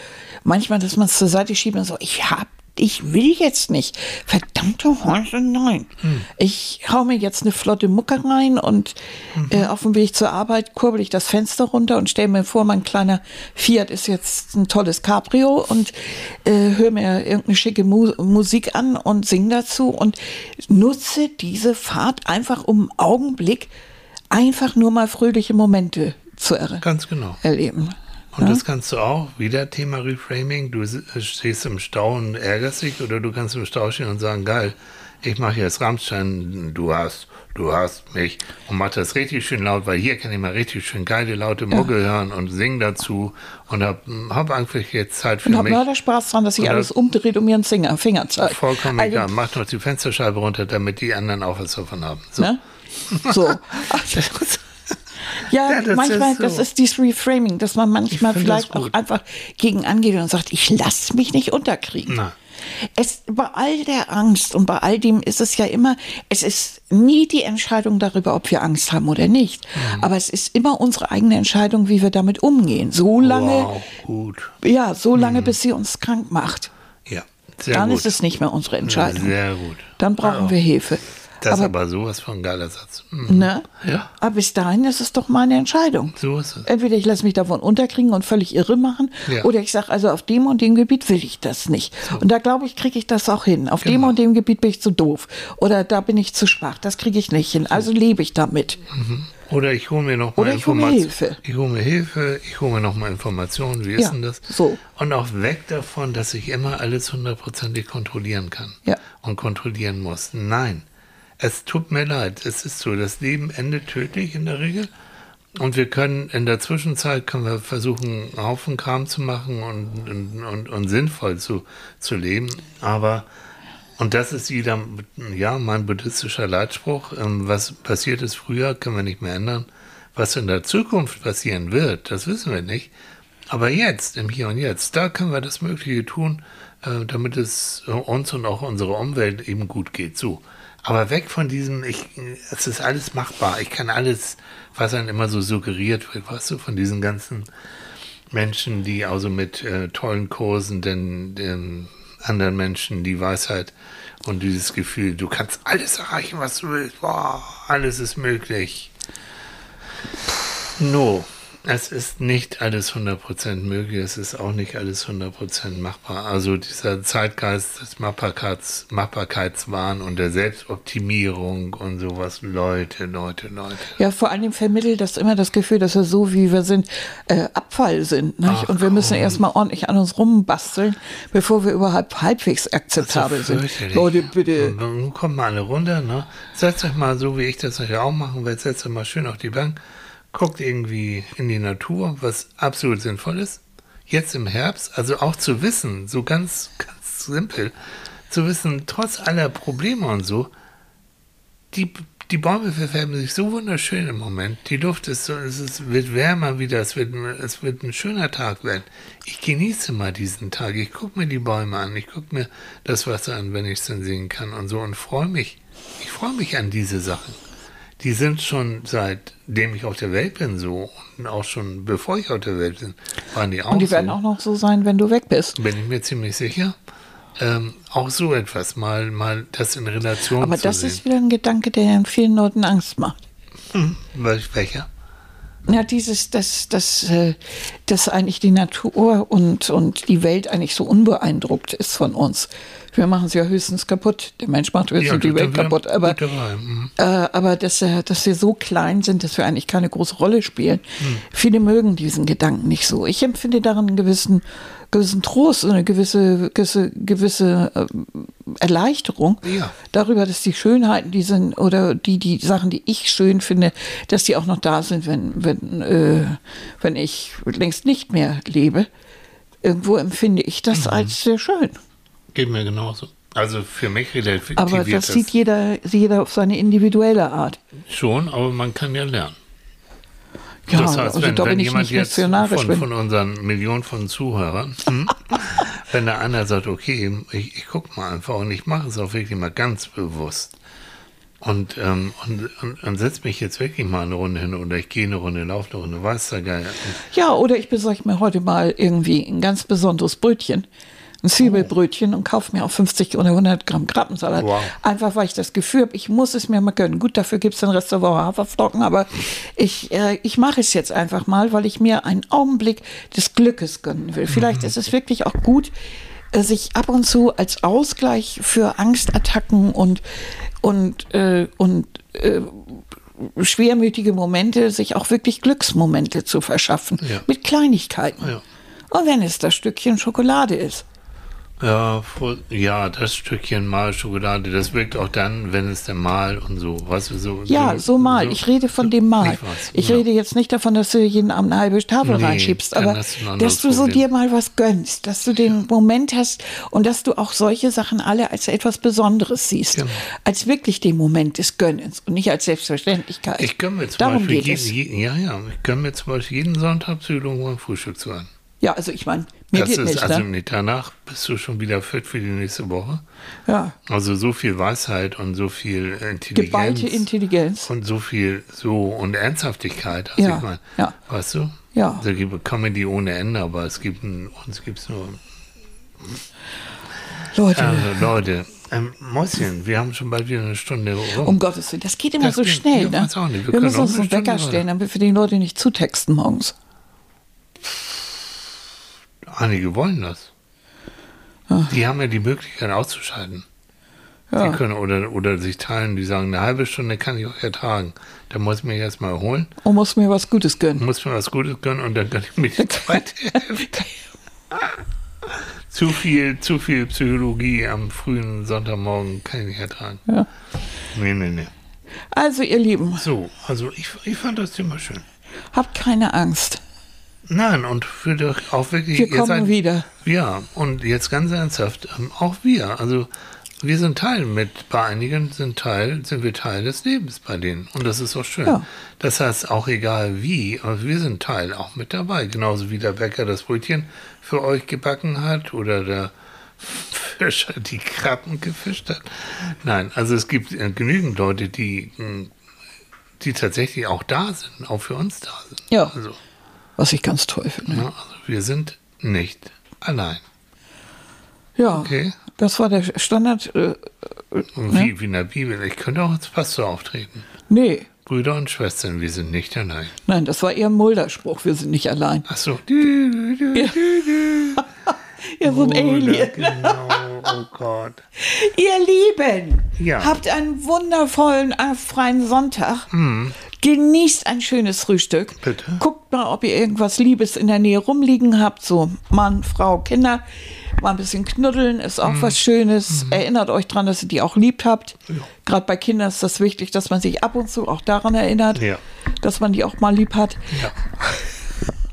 Speaker 2: manchmal, dass man es zur Seite schiebt und so, ich hab, ich will jetzt nicht. Verdammte Häuser, nein.
Speaker 1: Hm.
Speaker 2: Ich hau mir jetzt eine flotte Mucke rein und
Speaker 1: Mhm.
Speaker 2: äh, auf dem Weg zur Arbeit kurbel ich das Fenster runter und stelle mir vor, mein kleiner Fiat ist jetzt ein tolles Cabrio und äh, höre mir irgendeine schicke Mu Musik an und sing dazu und nutze diese Fahrt einfach um einen Augenblick einfach nur mal fröhliche Momente zu er
Speaker 1: Ganz genau.
Speaker 2: erleben.
Speaker 1: Und das kannst du auch, wieder Thema Reframing, du s- stehst im Stau und ärgerst dich oder du kannst im Stau stehen und sagen, geil, ich mache jetzt Rammstein, du hast, du hast mich und mach das richtig schön laut, weil hier kann ich mal richtig schön geile, laute Mucke hören und sing dazu und hab, hab einfach jetzt Zeit für
Speaker 2: Und hab
Speaker 1: mich.
Speaker 2: leider Spaß dran, dass
Speaker 1: Und
Speaker 2: alles umdreht und mir einen Finger, Finger zeigt.
Speaker 1: Vollkommen
Speaker 2: Also,
Speaker 1: egal, mach noch die Fensterscheibe runter, damit die anderen auch was davon haben. So.
Speaker 2: Ne? So. Ja,
Speaker 1: Ja, das
Speaker 2: manchmal,
Speaker 1: ist so.
Speaker 2: das ist dieses Reframing, dass man manchmal vielleicht auch einfach gegen angeht und sagt, ich lasse mich nicht unterkriegen.
Speaker 1: Na.
Speaker 2: Es, bei all der Angst und bei all dem ist es ja immer, es ist nie die Entscheidung darüber, ob wir Angst haben oder nicht.
Speaker 1: Mhm.
Speaker 2: Aber es ist immer unsere eigene Entscheidung, wie wir damit umgehen. So lange,
Speaker 1: Wow, gut.
Speaker 2: ja, so lange, bis sie uns krank macht.
Speaker 1: Ja, sehr
Speaker 2: Dann
Speaker 1: gut.
Speaker 2: ist es nicht mehr unsere Entscheidung.
Speaker 1: Sehr gut.
Speaker 2: Dann brauchen
Speaker 1: Ja.
Speaker 2: wir Hilfe.
Speaker 1: Das ist
Speaker 2: aber,
Speaker 1: aber sowas von ein geiler Satz. Mhm.
Speaker 2: ne?
Speaker 1: Ja.
Speaker 2: aber bis dahin ist es doch meine Entscheidung.
Speaker 1: So ist es.
Speaker 2: Entweder ich lasse mich davon unterkriegen und völlig irre machen,
Speaker 1: Ja.
Speaker 2: oder ich sage, also auf dem und dem Gebiet will ich das nicht. Und da glaube ich, kriege ich das auch hin. Auf dem
Speaker 1: Genau.
Speaker 2: und dem Gebiet bin ich zu doof. Oder da bin ich zu schwach. Das kriege ich nicht hin. Also lebe ich damit.
Speaker 1: Oder ich hole mir noch mal
Speaker 2: Oder ich hole mir
Speaker 1: Informationen.
Speaker 2: Hilfe.
Speaker 1: Ich hole mir Hilfe, ich hole mir noch mal Informationen. Wie
Speaker 2: Ja,
Speaker 1: ist denn das?
Speaker 2: so.
Speaker 1: Und auch weg davon, dass ich immer alles hundertprozentig kontrollieren kann
Speaker 2: Ja.
Speaker 1: und kontrollieren muss. Nein, es tut mir leid. Es ist so, das Leben endet tödlich in der Regel. Und wir können in der Zwischenzeit können wir versuchen, einen Haufen Kram zu machen und, und, und, und sinnvoll zu, zu leben. Aber Und das ist wieder, ja, mein buddhistischer Leitspruch. Ähm, was passiert ist früher, können wir nicht mehr ändern. Was in der Zukunft passieren wird, das wissen wir nicht. Aber jetzt, im Hier und Jetzt, da können wir das Mögliche tun, äh, damit es uns und auch unserer Umwelt eben gut geht. So. Aber weg von diesem, ich, es ist alles machbar. Ich kann alles, was dann immer so suggeriert wird, weißt du, von diesen ganzen Menschen, die also mit äh, tollen Kursen den, den anderen Menschen die Weisheit und dieses Gefühl, du kannst alles erreichen, was du willst. Boah, alles ist möglich. No. Es ist nicht alles 100% möglich, es ist auch nicht alles 100% machbar. Also dieser Zeitgeist des Machbarkeits, Machbarkeitswahn und der Selbstoptimierung und sowas, Leute, Leute, Leute.
Speaker 2: Ja, vor allem vermittelt das immer das Gefühl, dass wir so, wie wir sind, äh, Abfall sind.
Speaker 1: Ach,
Speaker 2: und wir müssen
Speaker 1: komm.
Speaker 2: erstmal ordentlich an uns rumbasteln, bevor wir überhaupt halbwegs akzeptabel
Speaker 1: Also
Speaker 2: sind. Leute, bitte.
Speaker 1: Nun kommt mal alle runter, ne? Setzt euch mal so, wie ich das euch auch machen werde, setzt euch mal schön auf die Bank, guckt irgendwie in die Natur, was absolut sinnvoll ist. Jetzt im Herbst, also auch zu wissen, so ganz, ganz simpel, zu wissen, trotz aller Probleme und so, die, die Bäume verfärben sich so wunderschön im Moment. Die Luft ist so, es ist, wird wärmer wieder, es wird, es wird ein schöner Tag werden. Ich genieße mal diesen Tag. Ich gucke mir die Bäume an, ich gucke mir das Wasser an, wenn ich es dann sehen kann und so und freue mich. Ich freue mich an diese Sachen. Die sind schon seitdem ich auf der Welt bin so und auch schon bevor ich auf der Welt bin, waren die auch
Speaker 2: Und die
Speaker 1: so
Speaker 2: werden auch noch so sein, wenn du weg bist.
Speaker 1: bin ich mir ziemlich sicher. Ähm, auch so etwas, mal, mal das in Relation
Speaker 2: Aber
Speaker 1: zu
Speaker 2: das
Speaker 1: sehen.
Speaker 2: ist wieder ein Gedanke, der in vielen Leuten Angst macht.
Speaker 1: Wel- Welcher?
Speaker 2: Ja, dieses, dass, dass, äh, dass eigentlich die Natur und, und die Welt eigentlich so unbeeindruckt ist von uns. Wir machen sie ja höchstens kaputt. Der Mensch macht höchstens die
Speaker 1: das
Speaker 2: Welt kaputt. Aber,
Speaker 1: mhm.
Speaker 2: äh, aber dass, äh, dass wir so klein sind, dass wir eigentlich keine große Rolle spielen.
Speaker 1: Hm.
Speaker 2: Viele mögen diesen Gedanken nicht so. Ich empfinde darin einen gewissen, gewissen Trost und eine gewisse, gewisse, gewisse ähm, Erleichterung
Speaker 1: Ja.
Speaker 2: darüber, dass die Schönheiten, die sind, oder die, die Sachen, die ich schön finde, dass die auch noch da sind, wenn, wenn, äh, wenn ich längst nicht mehr lebe. Irgendwo empfinde ich
Speaker 1: Mhm.
Speaker 2: das als sehr schön.
Speaker 1: Geht mir genauso. Also für mich relativiert
Speaker 2: Aber das sieht jeder, jeder auf seine individuelle Art.
Speaker 1: schon, aber man kann ja lernen.
Speaker 2: Ja,
Speaker 1: das heißt,
Speaker 2: also
Speaker 1: wenn,
Speaker 2: da
Speaker 1: wenn
Speaker 2: bin ich
Speaker 1: jemand
Speaker 2: nicht
Speaker 1: jetzt von,
Speaker 2: bin.
Speaker 1: von unseren Millionen von Zuhörern, hm, wenn da einer sagt, okay, ich, ich gucke mal einfach und ich mache es auch wirklich mal ganz bewusst und, ähm, und, und, und setze mich jetzt wirklich mal eine Runde hin oder ich gehe eine Runde, laufe eine Runde, weiß der Geier.
Speaker 2: Ja, oder ich besorge mir heute mal irgendwie ein ganz besonderes Brötchen, ein Zwiebelbrötchen und kaufe mir auch 50 oder 100 Gramm Krabbensalat.
Speaker 1: Wow.
Speaker 2: Einfach, weil ich das Gefühl habe, ich muss es mir mal gönnen. Gut, dafür gibt es den Rest der Woche Haferflocken, aber ich, äh, ich mache es jetzt einfach mal, weil ich mir einen Augenblick des Glückes gönnen will. Vielleicht ist es wirklich auch gut, äh, sich ab und zu als Ausgleich für Angstattacken und, und, äh, und äh, schwermütige Momente, sich auch wirklich Glücksmomente zu verschaffen.
Speaker 1: Ja.
Speaker 2: Mit Kleinigkeiten.
Speaker 1: Ja.
Speaker 2: Und wenn es das Stückchen Schokolade ist.
Speaker 1: Ja, vor, ja, das Stückchen Mal Schokolade, das wirkt auch dann, wenn es denn mal und so, du, so.
Speaker 2: Ja, so mal. Ich rede von dem Mal.
Speaker 1: Ich weiß,
Speaker 2: Ich
Speaker 1: ja.
Speaker 2: rede jetzt nicht davon, dass du jeden Abend eine halbe Tafel
Speaker 1: Nee,
Speaker 2: reinschiebst, aber
Speaker 1: du ein
Speaker 2: dass du so
Speaker 1: Problem.
Speaker 2: dir mal was gönnst, dass du den Moment hast und dass du auch solche Sachen alle als etwas Besonderes siehst.
Speaker 1: Genau.
Speaker 2: Als wirklich den Moment des Gönnens und nicht als Selbstverständlichkeit.
Speaker 1: Ich gönne mir zum
Speaker 2: Darum
Speaker 1: Beispiel jeden,
Speaker 2: es.
Speaker 1: je, ja, ja, ich gönne mir zum Beispiel jeden Sonntag Psychologen beim Frühstück zu an.
Speaker 2: Ja, also ich meine, mir
Speaker 1: Das
Speaker 2: geht
Speaker 1: ist
Speaker 2: nicht,
Speaker 1: also
Speaker 2: ne?
Speaker 1: danach bist du schon wieder fit für die nächste Woche.
Speaker 2: Ja.
Speaker 1: Also so viel Weisheit und so viel Intelligenz.
Speaker 2: Geballte Intelligenz.
Speaker 1: Und so viel so und Ernsthaftigkeit. Also
Speaker 2: Ja,
Speaker 1: ich meine,
Speaker 2: ja.
Speaker 1: weißt du?
Speaker 2: Ja.
Speaker 1: Da gibt Comedy ohne Ende, aber es gibt ein, uns gibt es nur.
Speaker 2: Leute,
Speaker 1: Also Leute, ähm, Mäuschen, wir haben schon bald wieder eine Stunde rum.
Speaker 2: um Gottes Willen, das geht immer
Speaker 1: Das
Speaker 2: so
Speaker 1: geht-
Speaker 2: schnell.
Speaker 1: ich
Speaker 2: Ne?
Speaker 1: wir
Speaker 2: Wir, müssen uns
Speaker 1: eine
Speaker 2: einen Wecker stellen, damit wir die Leute nicht zutexten morgens.
Speaker 1: Einige wollen das. Die haben ja die Möglichkeit auszuschalten.
Speaker 2: Ja.
Speaker 1: Die können oder, oder sich teilen, die sagen, eine halbe Stunde kann ich auch ertragen. Da muss ich mich erstmal erholen,
Speaker 2: Und muss mir was Gutes gönnen.
Speaker 1: muss mir was Gutes gönnen und dann kann ich mir die zweite Hälfte. zu viel, zu viel Psychologie am frühen Sonntagmorgen kann ich nicht ertragen.
Speaker 2: Ja.
Speaker 1: Nee, nee, nee.
Speaker 2: Also, ihr Lieben,
Speaker 1: So, also ich, ich fand das Thema schön.
Speaker 2: habt keine Angst.
Speaker 1: Nein, und für dich auch wirklich.
Speaker 2: Wir kommen
Speaker 1: seid-
Speaker 2: wieder.
Speaker 1: Ja, und jetzt ganz ernsthaft, ähm, auch wir, also wir sind Teil mit, bei einigen sind Teil, sind wir Teil des Lebens bei denen. Und das ist auch schön.
Speaker 2: Ja.
Speaker 1: Das heißt, auch egal wie, wir sind Teil auch mit dabei. Genauso wie der Bäcker das Brötchen für euch gebacken hat oder der Fischer die Krabben gefischt hat. Nein, also es gibt äh, genügend Leute, die, mh, die tatsächlich auch da sind, auch für uns da sind.
Speaker 2: Ja.
Speaker 1: Also,
Speaker 2: Was ich ganz toll finde.
Speaker 1: ja, also wir sind nicht allein.
Speaker 2: Ja,
Speaker 1: Okay.
Speaker 2: das war der Standard. Äh,
Speaker 1: Und
Speaker 2: Ne?
Speaker 1: wie, wie in der Bibel. Ich könnte auch als Pastor auftreten.
Speaker 2: nee,
Speaker 1: Brüder und Schwestern, wir sind nicht allein.
Speaker 2: nein, das war eher ein Mulderspruch. Wir sind nicht allein.
Speaker 1: Ach so.
Speaker 2: Ja. Ihr so ein Alien.
Speaker 1: Genau, oh Gott.
Speaker 2: Ihr Lieben,
Speaker 1: Ja.
Speaker 2: habt einen wundervollen äh, freien Sonntag. Genießt ein schönes Frühstück.
Speaker 1: Bitte.
Speaker 2: Guckt mal, ob ihr irgendwas Liebes in der Nähe rumliegen habt. So Mann, Frau, Kinder. Mal ein bisschen knuddeln ist auch was Schönes. Erinnert euch dran, dass ihr die auch liebt habt.
Speaker 1: Ja.
Speaker 2: Gerade bei Kindern ist das wichtig, dass man sich ab und zu auch daran erinnert,
Speaker 1: Ja.
Speaker 2: dass man die auch mal lieb hat.
Speaker 1: Ja.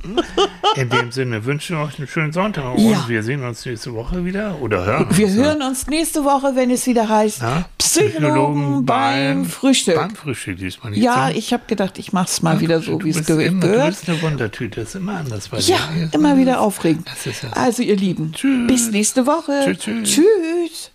Speaker 1: In dem Sinne wünschen wir euch einen schönen Sonntag und
Speaker 2: Ja.
Speaker 1: wir sehen uns nächste Woche wieder oder hören
Speaker 2: Wir
Speaker 1: uns. ne?
Speaker 2: hören uns nächste Woche, wenn es wieder heißt
Speaker 1: Ja?
Speaker 2: Psychologen beim Frühstück.
Speaker 1: Beim Frühstück diesmal nicht.
Speaker 2: Ja,
Speaker 1: so.
Speaker 2: ich habe gedacht, ich mache es mal wieder so, wie es
Speaker 1: bist
Speaker 2: ge
Speaker 1: immer, Du
Speaker 2: gehört.
Speaker 1: bist eine Wundertüte, das ist immer anders bei
Speaker 2: Ja,
Speaker 1: dir.
Speaker 2: immer wieder aufregend.
Speaker 1: Ja-
Speaker 2: Also ihr Lieben,
Speaker 1: Tschüss.
Speaker 2: bis nächste Woche.
Speaker 1: Tschüss, tschüss.
Speaker 2: Tschüss.